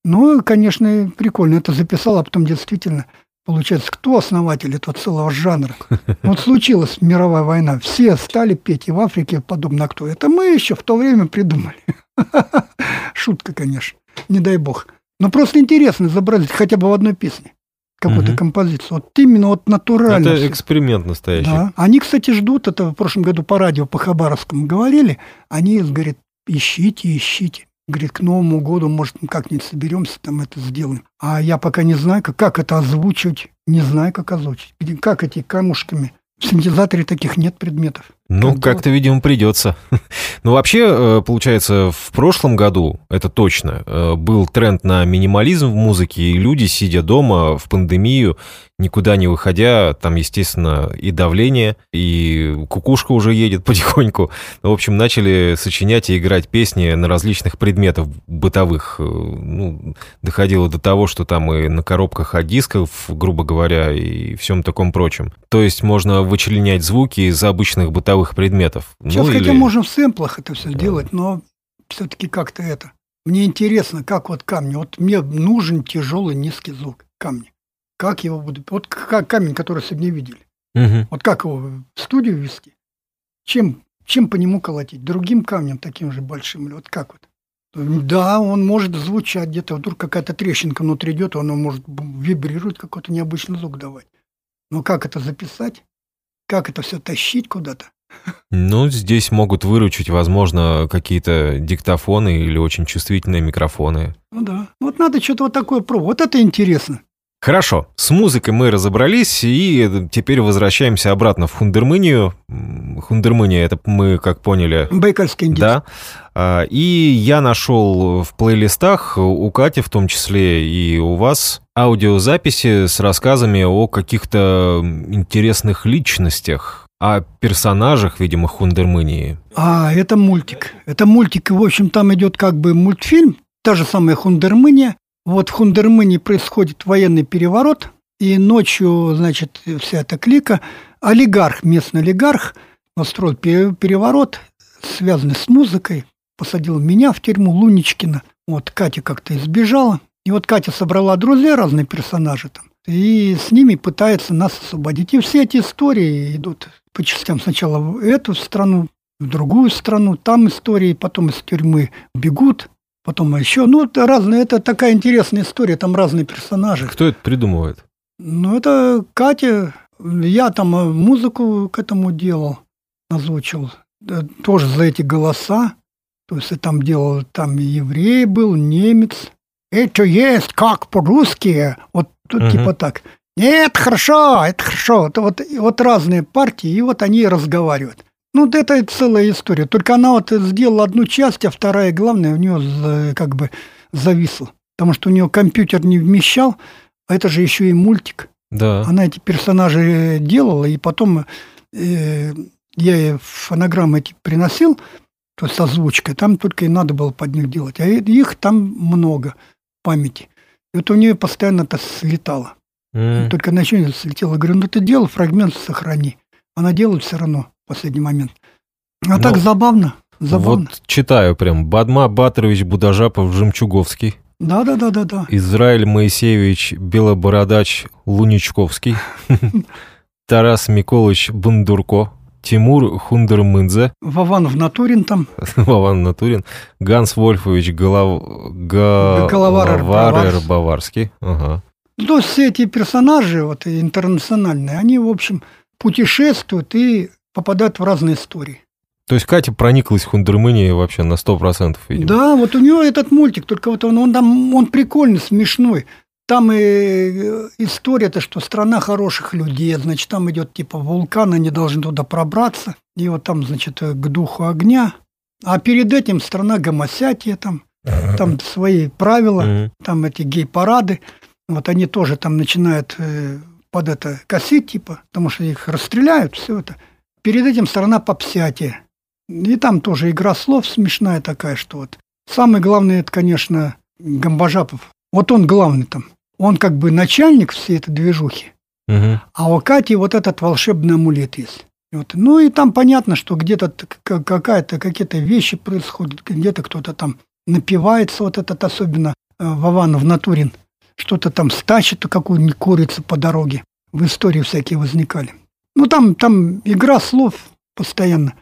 Ну, конечно, прикольно. Это записал, а потом действительно, получается, кто основатель этого целого жанра? [LAUGHS] Вот случилась мировая война. Все стали петь, и в Африке подобно кто. Это мы еще в то время придумали. [LAUGHS] Шутка, конечно. Не дай бог. Но просто интересно изобразить хотя бы в одной песне какую-то угу. композицию. Вот именно вот натурально. Это эксперимент настоящий. Да. Они, кстати, ждут, это в прошлом году по радио по Хабаровскому говорили, они, говорит, ищите, ищите. Говорит, к Новому году, может, мы как-нибудь соберемся, там это сделаем. А я пока не знаю, как, как это озвучить, не знаю, как озвучить. Как эти камушками в синтезаторе таких нет предметов. Ну, как как-то, видимо, придется. [LAUGHS] ну, вообще, э, получается, в прошлом году, это точно, э, был тренд на минимализм в музыке, и люди, сидя дома в пандемию, никуда не выходя, там, естественно, и давление, и кукушка уже едет [LAUGHS] потихоньку. В общем, начали сочинять и играть песни на различных предметах бытовых. Э, ну, доходило до того, что там и на коробках от дисков, грубо говоря, и всем таком прочем. То есть можно вычленять звуки из обычных бытовых бытовых предметов. Сейчас, ну, хотя или... можем в сэмплах это все делать, но все-таки как-то это. Мне интересно, как вот камни. Вот мне нужен тяжелый низкий звук камня. Как его буду... Вот как камень, который сегодня видели. Угу. Вот как его в студию вести? Чем, чем по нему колотить? Другим камнем таким же большим? Или вот как вот? Да, он может звучать где-то, вдруг какая-то трещинка внутри идет, он может вибрировать, какой-то необычный звук давать. Но как это записать? Как это все тащить куда-то? Ну, здесь могут выручить, возможно, какие-то диктофоны или очень чувствительные микрофоны. Ну да. Вот надо что-то вот такое пробовать. Вот это интересно. Хорошо, с музыкой мы разобрались, и теперь возвращаемся обратно в Хундермынию. Хундермыния, это мы, как поняли... Байкальский индийский. Да. А, и я нашел в плейлистах, у Кати в том числе, и у вас, аудиозаписи с рассказами о каких-то интересных личностях, о персонажах, видимо, Хундермынии. А, это мультик. Это мультик, в общем, там идет как бы мультфильм, та же самая Хундермыния. Вот в Хундермынии происходит военный переворот, и ночью, значит, вся эта клика, олигарх, местный олигарх, устроил переворот, связанный с музыкой, посадил меня в тюрьму Луничкина. Вот Катя как-то избежала. И вот Катя собрала друзей, разные персонажи там, и с ними пытается нас освободить. И все эти истории идут по частям сначала в эту страну, в другую страну, там истории, потом из тюрьмы бегут, потом еще. Ну, это разные, это такая интересная история, там разные персонажи. Кто это придумывает? Ну, это Катя. Я там э, музыку к этому делал, озвучил. Тоже за эти голоса. То есть я там делал, там еврей был, немец, это есть как по-русски, вот тут угу. типа так. Нет, хорошо, это хорошо. Это вот, вот разные партии, и вот они разговаривают. Ну, это целая история. Только она вот сделала одну часть, а вторая, главная, у нее как бы зависла. Потому что у нее компьютер не вмещал, а это же еще и мультик. Да. Она эти персонажи делала, и потом э, я ей фонограммы эти приносил, то есть с озвучкой, там только и надо было под них делать. А их там много памяти. И вот у нее постоянно это слетало. Mm. Только начальник слетело. Я говорю, ну ты делал, фрагмент сохрани. Она делает все равно в последний момент. А Но так ну, забавно. Забавно. Вот читаю прям. Бадма Батрович Будажапов Жемчуговский. Да, да, да, да, да. Израиль Моисеевич Белобородач Луничковский. [LAUGHS] Тарас Миколович Бундурко. Тимур Хундермындзе. Вован Натурин там. [LAUGHS] Вован Натурин. Ганс Вольфович Голов... Головар Баварский. Ага. То есть все эти персонажи вот, интернациональные, они, в общем, путешествуют и попадают в разные истории. То есть Катя прониклась Хундермынией вообще на 100%, видимо. Да, вот у него этот мультик, только вот он, он там, он прикольный, смешной. Там и э, история-то, что страна хороших людей, значит, там идет типа вулкан, они должны туда пробраться, и вот там, значит, э, к духу огня. А перед этим страна гомосятия, там, там свои правила, там эти гей-парады. Вот они тоже там начинают э, под это косить, типа, потому что их расстреляют, все это. Перед этим сторона попсятия. И там тоже игра слов смешная такая, что вот. Самый главный, это, конечно, Гамбажапов. Вот он главный там. Он как бы начальник всей этой движухи. Угу. А у Кати вот этот волшебный амулет есть. Вот. Ну и там понятно, что где-то какая-то, какие-то вещи происходят, где-то кто-то там напивается, вот этот особенно э, Вованов Натурин – что-то там стачит какую-нибудь курицу по дороге. В истории всякие возникали. Ну, там, там игра слов постоянно.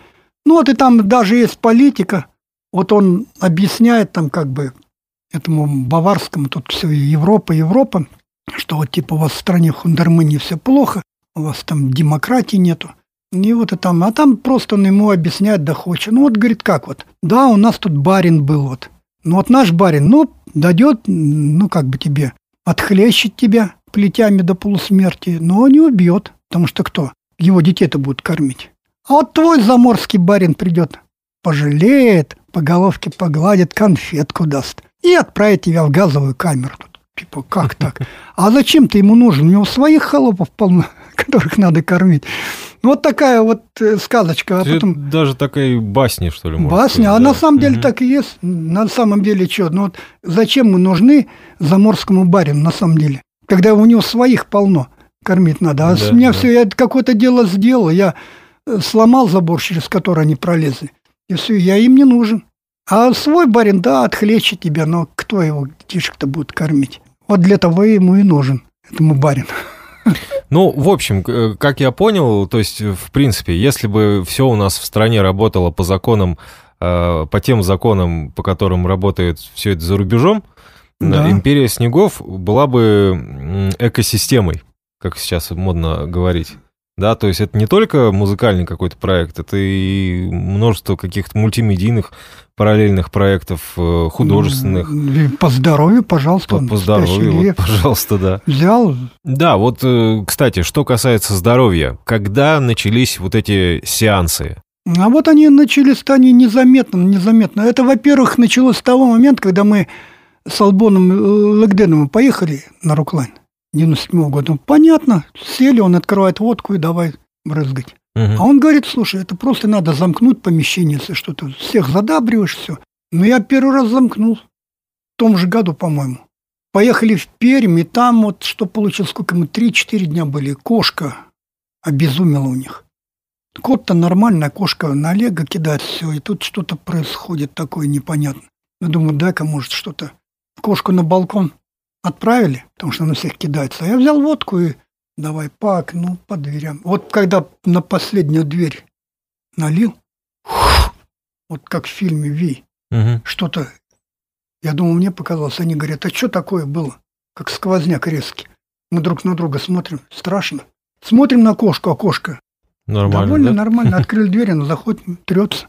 Ну, вот и там даже есть политика. Вот он объясняет там как бы этому баварскому, тут все Европа, Европа, что вот типа у вас в стране Хундермании все плохо, у вас там демократии нету. И вот и там, а там просто он ему объясняет доходчиво. Ну вот, говорит, как вот, да, у нас тут барин был вот. Ну вот наш барин, ну, дает, ну как бы тебе отхлещет тебя плетями до полусмерти, но не убьет, потому что кто? Его детей-то будут кормить. А вот твой заморский барин придет, пожалеет, по головке погладит, конфетку даст и отправит тебя в газовую камеру. Тут, типа, как [LAUGHS] так? А зачем ты ему нужен? У него своих холопов полно, [LAUGHS] которых надо кормить. Вот такая вот э, сказочка. А потом... Даже такая басня, что ли? Басня, сказать, а да. на самом деле угу. так и есть. На самом деле что? Ну вот зачем мы нужны заморскому барину на самом деле? Когда у него своих полно, кормить надо. А да, у меня да. все, я какое-то дело сделал, я э, сломал забор, через который они пролезли. И все, я им не нужен. А свой барин, да, отхлечет тебя, но кто его детишек-то будет кормить? Вот для того ему и нужен, этому барину. [LAUGHS] Ну, в общем, э, как я понял, то есть, в принципе, если бы все у нас в стране работало по законам, э, по тем законам, по которым работает все это за рубежом, да. империя снегов была бы экосистемой, как сейчас модно говорить. Да, то есть это не только музыкальный какой-то проект, это и множество каких-то мультимедийных параллельных проектов, э, художественных. По здоровью, пожалуйста. По, по здоровью, вот, пожалуйста, да. Взял. Да, вот, э, кстати, что касается здоровья, когда начались вот эти сеансы? А вот они начались-то они незаметно, незаметно. Это, во-первых, началось с того момента, когда мы с Албоном э, Лэгденом поехали на Руклайн. 97 года. Понятно, сели, он открывает водку и давай брызгать. Угу. А он говорит, слушай, это просто надо замкнуть помещение, если что-то. Всех задабриваешь, все. Но я первый раз замкнул. В том же году, по-моему. Поехали в Пермь, и там вот что получилось, сколько мы, 3-4 дня были. Кошка обезумела у них. Кот-то нормальная, кошка на Олега кидает все, и тут что-то происходит такое непонятное. Я думаю, дай-ка, может, что-то. Кошку на балкон отправили, потому что она всех кидается. А я взял водку и давай по окну, по дверям. Вот когда на последнюю дверь налил, вот как в фильме «Ви», угу. что-то, я думаю, мне показалось, они говорят, а что такое было? Как сквозняк резкий. Мы друг на друга смотрим, страшно. Смотрим на кошку, а кошка Нормально, довольно да? нормально. [LAUGHS] Открыли дверь, она заходит, трется.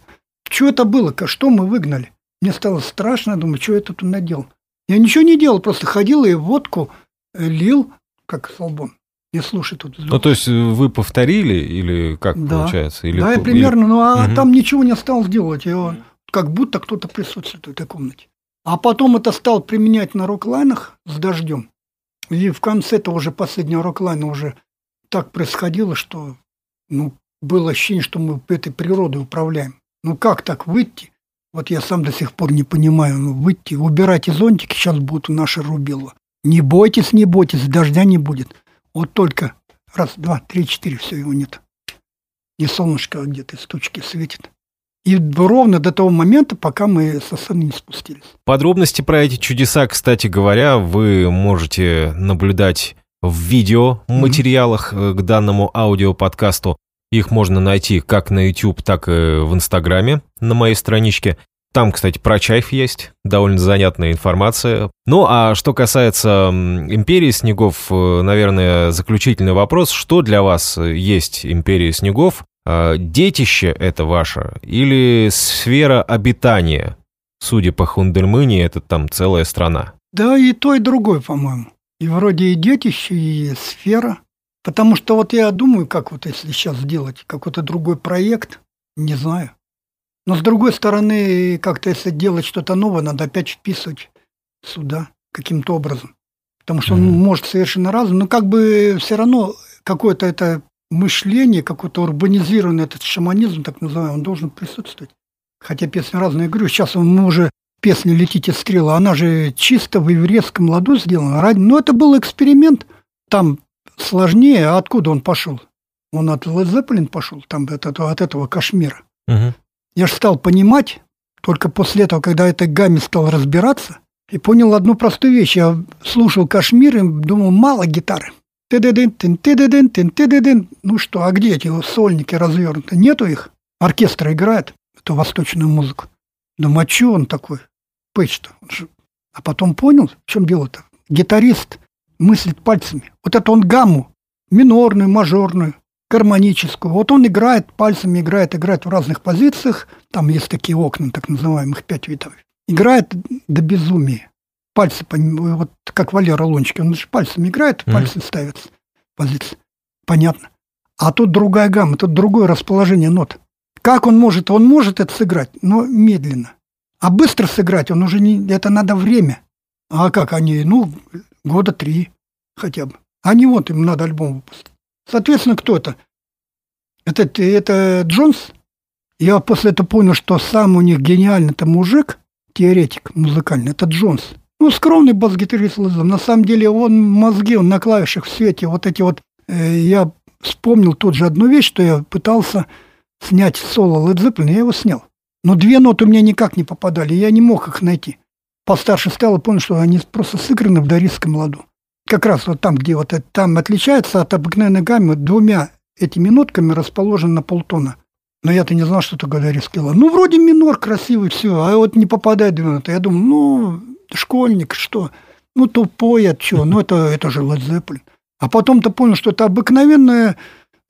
Что это было? Что мы выгнали? Мне стало страшно, думаю, что я тут наделал. Я ничего не делал, просто ходил и водку лил, как солбон. Не слушай тут. Ну, то есть вы повторили или как да. получается? Или, да, я примерно, или... ну а угу. там ничего не стал делать. Я, как будто кто-то присутствует в этой комнате. А потом это стал применять на роклайнах с дождем. И в конце этого уже последнего роклайна уже так происходило, что ну, было ощущение, что мы этой природой управляем. Ну как так выйти? Вот я сам до сих пор не понимаю, ну выйти, убирайте зонтики, сейчас будут наши рубило. Не бойтесь, не бойтесь, дождя не будет. Вот только раз, два, три, четыре, все, его нет. И солнышко где-то из тучки светит. И ровно до того момента, пока мы со сцены не спустились. Подробности про эти чудеса, кстати говоря, вы можете наблюдать в видео материалах mm-hmm. к данному аудиоподкасту. Их можно найти как на YouTube, так и в Инстаграме на моей страничке. Там, кстати, про Чайф есть, довольно занятная информация. Ну, а что касается Империи снегов, э, наверное, заключительный вопрос. Что для вас есть Империя снегов? А, детище это ваше или сфера обитания? Судя по Хундельмыне, это там целая страна. Да, и то, и другое, по-моему. И вроде и детище, и сфера. Потому что вот я думаю, как вот если сейчас сделать какой-то другой проект, не знаю. Но с другой стороны, как-то если делать что-то новое, надо опять вписывать сюда каким-то образом. Потому что mm-hmm. он может совершенно разным, но как бы все равно какое-то это мышление, какой-то урбанизированный этот шаманизм, так называемый, он должен присутствовать. Хотя песня разная. Я говорю, сейчас мы уже песня «Летите стрела», она же чисто в еврейском ладу сделана. Но ну, это был эксперимент. Там сложнее. А откуда он пошел? Он от Led Zeppelin пошел, там от этого, от этого Кашмира. Угу. Я же стал понимать, только после этого, когда этой гамме стал разбираться, и понял одну простую вещь. Я слушал Кашмир и думал, мало гитары. Ты-ды-дын, ты-ды-дын, ты-ды-дын. Ну что, а где эти сольники развернуты? Нету их? Оркестр играет эту восточную музыку. Думаю, а что он такой? Пейдж-то. А потом понял, в чем дело-то. Гитарист мыслит пальцами. Вот это он гамму, минорную, мажорную, гармоническую. Вот он играет, пальцами играет, играет в разных позициях. Там есть такие окна, так называемых, пять видов. Играет до безумия пальцы, вот как Валера Лунчик, он же пальцами играет, пальцы mm-hmm. ставят позиции. Понятно. А тут другая гамма, тут другое расположение нот. Как он может? Он может это сыграть, но медленно. А быстро сыграть он уже не... Это надо время. А как они? Ну, года три хотя бы. Они вот, им надо альбом выпустить. Соответственно, кто это? Это, это Джонс. Я после этого понял, что сам у них гениальный-то мужик, теоретик музыкальный, это Джонс. Ну, скромный бас-гитарист Лызов. На самом деле он мозги, он на клавишах в свете. Вот эти вот... Э, я вспомнил тут же одну вещь, что я пытался снять соло Led Zeppelin, я его снял. Но две ноты у меня никак не попадали, я не мог их найти. Постарше стал и понял, что они просто сыграны в дарийском ладу. Как раз вот там, где вот это, там отличается от обыкновенной гаммы, двумя этими нотками расположен на полтона. Но я-то не знал, что такое дарийский лад. Ну, вроде минор красивый, все, а вот не попадает две ноты. Я думаю, ну, школьник, что? Ну, тупой, от чего? Ну, это, это же Led Zeppelin. А потом-то понял, что это обыкновенная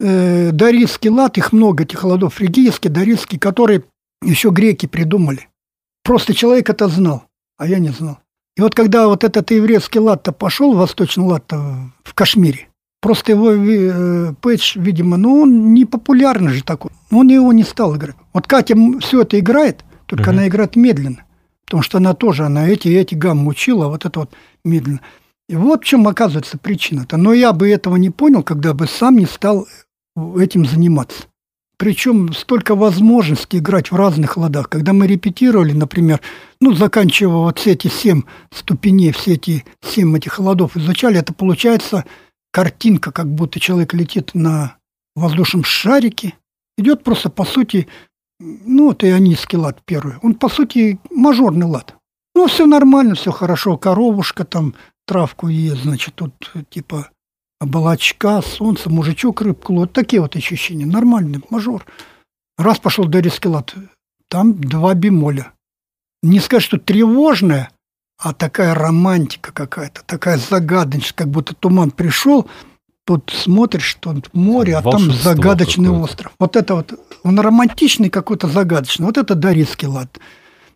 э, дарийский лад, их много, этих ладов, фригийский, дарийский, которые еще греки придумали. Просто человек это знал, а я не знал. И вот когда вот этот еврейский лад-то пошел, восточный лад-то в Кашмире, просто его э, Пэтч, видимо, ну он не популярный же такой, он его не стал играть. Вот Катя все это играет, только угу. она играет медленно. Потому что она тоже, она эти эти гаммы учила, вот это вот медленно. И вот в чем оказывается причина-то. Но я бы этого не понял, когда бы сам не стал этим заниматься. Причем столько возможностей играть в разных ладах. Когда мы репетировали, например, ну, заканчивая вот все эти семь ступеней, все эти семь этих ладов изучали, это получается картинка, как будто человек летит на воздушном шарике. Идет просто, по сути, ну, вот ионистский лад первый. Он, по сути, мажорный лад. Ну, все нормально, все хорошо. Коровушка там травку ест, значит, тут типа облачка, солнце, мужичок рыбку. Вот такие вот ощущения. Нормальный мажор. Раз пошел до лад, там два бемоля. Не сказать, что тревожная, а такая романтика какая-то, такая загадочность, как будто туман пришел, тут смотришь, тут море, а там загадочный остров. Вот это вот, он романтичный какой-то загадочный. Вот это Дарийский лад.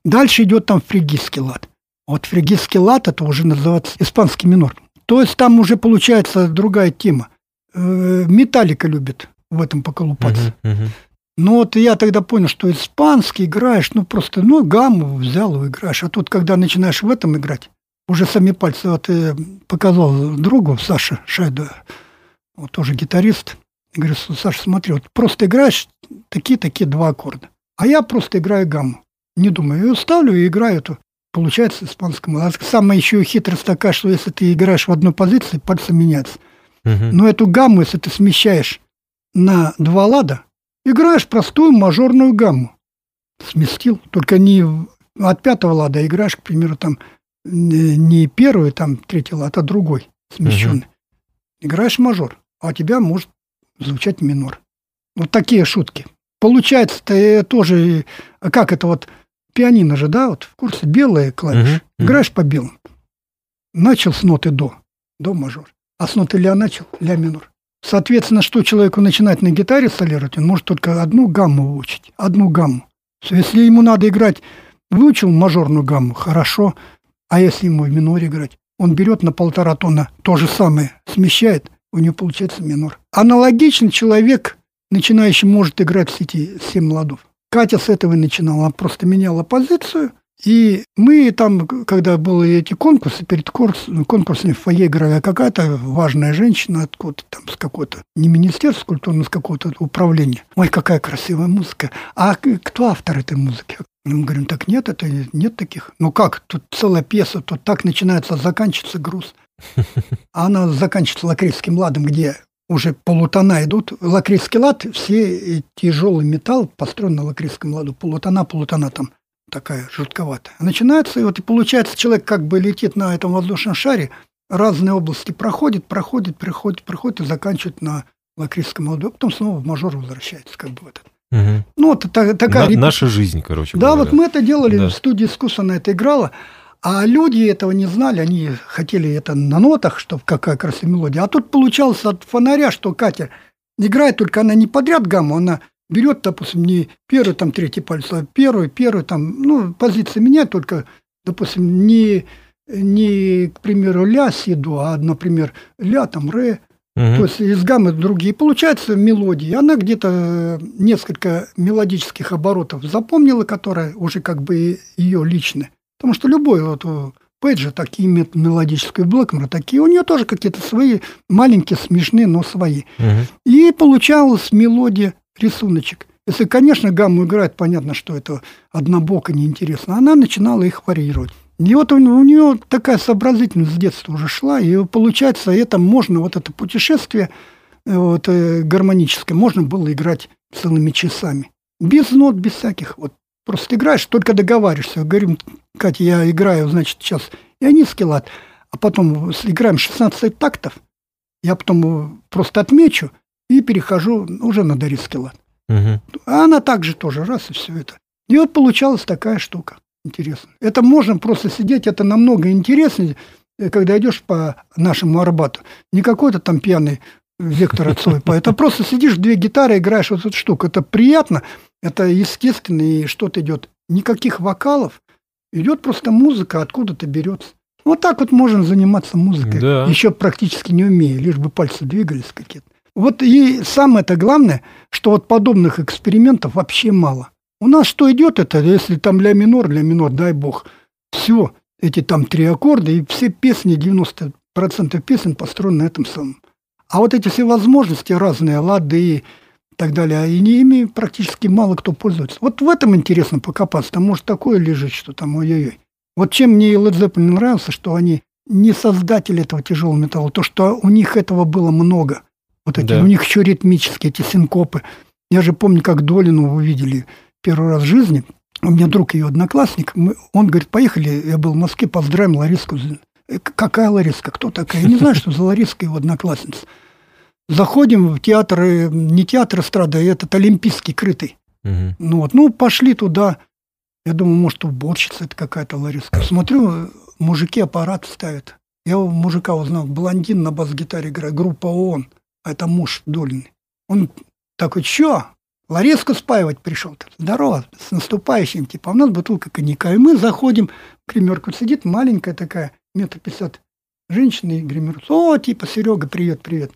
Дальше идет там фригийский лад. Вот фригийский лад это уже называется испанский минор. То есть там уже получается другая тема. Э, металлика любит в этом поколупаться. Uh-huh, uh-huh. Ну вот я тогда понял, что испанский играешь, ну просто, ну гамму взял и играешь. А тут, когда начинаешь в этом играть, уже сами пальцы, вот я показал другу, Саше Шайду, вот тоже гитарист, говорю, Саша, смотри, вот просто играешь такие-такие два аккорда. А я просто играю гамму. Не думаю, ее ставлю и играю эту. Получается испанскому. А самая еще хитрость такая, что если ты играешь в одной позиции, пальцы меняются. Угу. Но эту гамму, если ты смещаешь на два лада, играешь простую мажорную гамму. Сместил, только не от пятого лада играешь, к примеру, там не первый, там третий лад, а другой смещенный. Угу. Играешь мажор, а у тебя может звучать минор. Вот такие шутки. Получается, ты тоже, как это вот, пианино же, да, вот в курсе белые клавиши. Угу, Играешь по белым. Начал с ноты до, до мажор. А с ноты ля начал, ля минор. Соответственно, что человеку начинать на гитаре солировать, он может только одну гамму выучить, одну гамму. Если ему надо играть, выучил мажорную гамму, хорошо, а если ему в миноре играть, он берет на полтора тона то же самое, смещает, у него получается минор. Аналогично человек, начинающий, может играть все эти семь ладов. Катя с этого начинала, она просто меняла позицию, и мы там, когда были эти конкурсы, перед курс, конкурсами в фойе играли, а какая-то важная женщина откуда-то там, с какой-то, не министерства культуры, но с какого-то управления. Ой, какая красивая музыка. А кто автор этой музыки? Мы говорим, так нет, это нет таких. Ну как, тут целая пьеса, тут так начинается, заканчивается груз. [LAUGHS] А она заканчивается лакрийским ладом, где уже полутона идут. Лакрийский лад, все тяжелый металл построен на лакрийском ладу. Полутона, полутона там такая жутковатая. Начинается, и вот и получается, человек как бы летит на этом воздушном шаре, разные области проходит, проходит, приходит, приходит и заканчивает на лакрийском ладу, а потом снова в мажор возвращается, как бы в этот. Угу. Ну, вот та, такая... На, наша жизнь, короче Да, говоря. вот мы это делали, да. в студии искусства на это играла, а люди этого не знали, они хотели это на нотах, чтобы какая красивая мелодия. А тут получалось от фонаря, что Катя играет, только она не подряд гамму, она берет, допустим, не первый, там, третий палец, а первый, первый, там, ну, позиция меняет, только, допустим, не, не, к примеру, ля си до, а, например, ля, там, ре, угу. то есть из гаммы другие. Получается мелодии. Она где-то несколько мелодических оборотов запомнила, которая уже как бы ее личная. Потому что любой вот Пейджа такие имеет мелодическую Блэкмора, такие у нее тоже какие-то свои маленькие, смешные, но свои. Угу. И получалась мелодия рисуночек. Если, конечно, гамму играет, понятно, что это однобоко неинтересно. Она начинала их варьировать. И вот у, у нее такая сообразительность с детства уже шла, и получается, это можно, вот это путешествие э, вот, э, гармоническое, можно было играть целыми часами. Без нот, без всяких. Вот просто играешь, только договариваешься. Говорим, Катя, я играю, значит, сейчас ионистский лад, а потом играем 16 тактов, я потом просто отмечу, и перехожу уже на Дарицкий лад. Угу. А она также тоже раз и все это. И вот получалась такая штука. Интересно. Это можно просто сидеть, это намного интереснее, э, когда идешь по нашему Арбату. Не какой-то там пьяный Вектор Цойпа. Это просто сидишь, две гитары, играешь вот эту штуку. Это приятно, это естественно, и что-то идет. Никаких вокалов. Идет просто музыка, откуда-то берется. Вот так вот можно заниматься музыкой, да. еще практически не умея, лишь бы пальцы двигались какие-то. Вот и самое-то главное, что вот подобных экспериментов вообще мало. У нас что идет это, если там ля минор, ля минор, дай бог, все, эти там три аккорда, и все песни, 90% песен построены на этом самом. А вот эти все возможности разные, лады и так далее, и не ими практически мало кто пользуется. Вот в этом интересно покопаться. Там может такое лежит, что там ой-ой-ой. Вот чем мне Led Zeppelin нравился, что они не создатели этого тяжелого металла, то, что у них этого было много. Вот эти, да. у них еще ритмические эти синкопы. Я же помню, как Долину увидели первый раз в жизни. У меня друг ее одноклассник, мы, он говорит, поехали, я был в Москве, поздравим Лариску. «Э, какая Лариска? Кто такая? Я не знаю, что за Лариска его одноклассница. Заходим в театр, не театр эстрады, а этот олимпийский крытый. Угу. Ну вот, ну пошли туда. Я думаю, может, уборщица это какая-то Лариска. Смотрю, мужики аппарат ставят. Я мужика узнал, блондин на бас-гитаре играет, группа ООН это муж Долины. Он такой, что? Лариску спаивать пришел. Здорово, с наступающим. Типа, «А у нас бутылка коньяка. И мы заходим, гримерка сидит маленькая такая, метр пятьдесят женщина и гример. О, типа, Серега, привет, привет.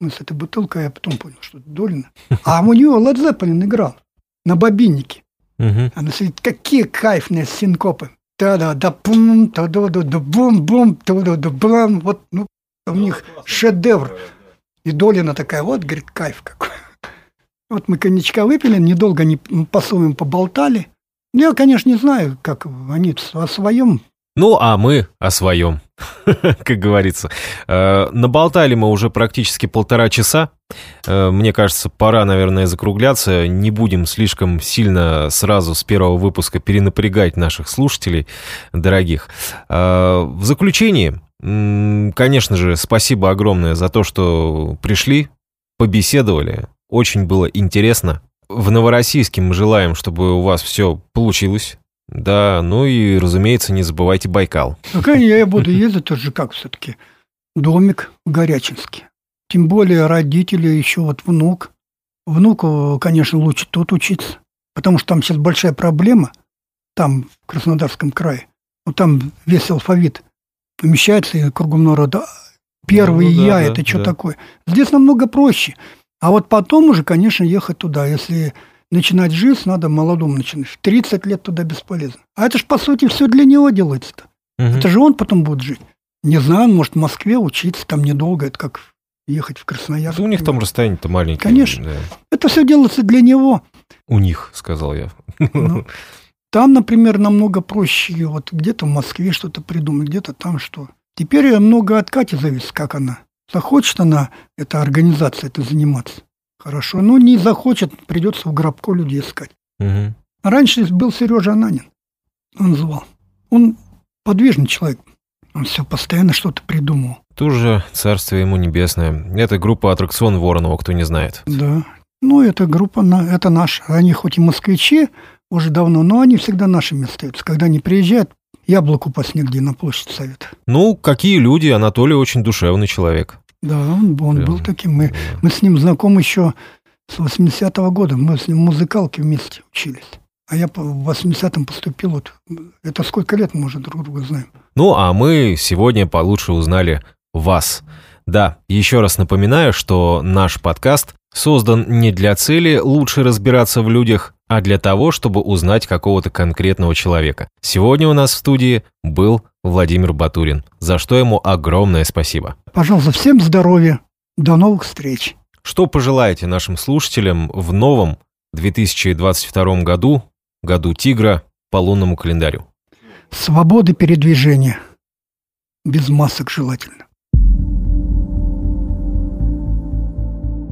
Мы с этой бутылкой, я потом понял, что это Долина. А у нее Led Zeppelin играл на бобиннике. Она сидит, какие кайфные синкопы. Да-да-да, бум, да-да-да, бум-бум, да-да-да, бум. Вот, ну, у них шедевр. И Долина такая, вот, говорит, кайф какой. Вот мы коньячка выпили, недолго не по-своему поболтали. Я, конечно, не знаю, как они о своем. Ну, а мы о своем, [LAUGHS] как говорится. Э, наболтали мы уже практически полтора часа. Э, мне кажется, пора, наверное, закругляться. Не будем слишком сильно сразу с первого выпуска перенапрягать наших слушателей, дорогих. Э, в заключении, конечно же, спасибо огромное за то, что пришли, побеседовали, очень было интересно. В Новороссийске мы желаем, чтобы у вас все получилось. Да, ну и, разумеется, не забывайте Байкал. Ну, конечно, я буду ездить, это же как все-таки домик в Горячинске. Тем более родители, еще вот внук. Внуку, конечно, лучше тут учиться, потому что там сейчас большая проблема, там, в Краснодарском крае. Вот там весь алфавит помещается, и кругом народа первый ну, да, я, да, это что да. такое? Здесь намного проще. А вот потом уже, конечно, ехать туда. Если начинать жизнь, надо молодому начинать. В 30 лет туда бесполезно. А это же, по сути, все для него делается-то. Угу. Это же он потом будет жить. Не знаю, он может в Москве учиться, там недолго, это как ехать в Красноярск. Да у них там расстояние-то маленькое. Конечно. Да. Это все делается для него. У них, сказал я. Ну, там, например, намного проще. Вот где-то в Москве что-то придумать, где-то там что. Теперь много от Кати зависит, как она Захочет она, эта организация, это заниматься. Хорошо. Но не захочет, придется в гробко людей искать. Угу. Раньше был Сережа Ананин. Он звал. Он подвижный человек. Он все постоянно что-то придумывал. Тоже царствие ему небесное. Это группа «Аттракцион Воронова», кто не знает. Да. Ну, эта группа, это наша. Они хоть и москвичи уже давно, но они всегда нашими остаются. Когда они приезжают, яблоку упасть негде на площадь совета. Ну, какие люди, Анатолий очень душевный человек. Да, он, он Прям, был таким. Мы, да. мы с ним знакомы еще с 80-го года. Мы с ним музыкалки вместе учились. А я в 80-м поступил. Вот, это сколько лет мы уже друг друга знаем. Ну, а мы сегодня получше узнали вас. Да, еще раз напоминаю, что наш подкаст создан не для цели лучше разбираться в людях, а для того, чтобы узнать какого-то конкретного человека. Сегодня у нас в студии был Владимир Батурин, за что ему огромное спасибо. Пожалуйста, всем здоровья. До новых встреч. Что пожелаете нашим слушателям в новом 2022 году, году тигра, по лунному календарю? Свободы передвижения. Без масок желательно.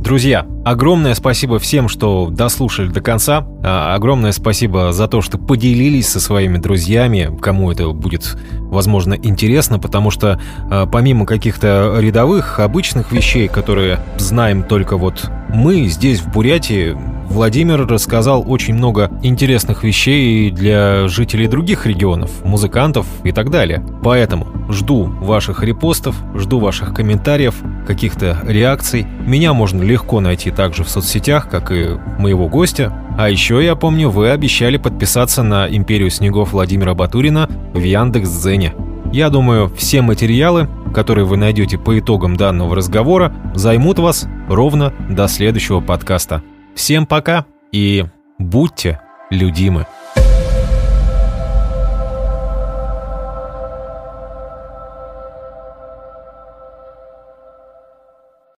Друзья, огромное спасибо всем, что дослушали до конца. А, огромное спасибо за то, что поделились со своими друзьями, кому это будет, возможно, интересно, потому что а, помимо каких-то рядовых, обычных вещей, которые знаем только вот мы здесь, в Бурятии, Владимир рассказал очень много интересных вещей для жителей других регионов, музыкантов и так далее. Поэтому жду ваших репостов, жду ваших комментариев, каких-то реакций. Меня можно легко найти также в соцсетях, как и моего гостя. А еще я помню, вы обещали подписаться на «Империю снегов» Владимира Батурина в Яндекс.Дзене. Я думаю, все материалы, которые вы найдете по итогам данного разговора, займут вас ровно до следующего подкаста. Всем пока и будьте людимы.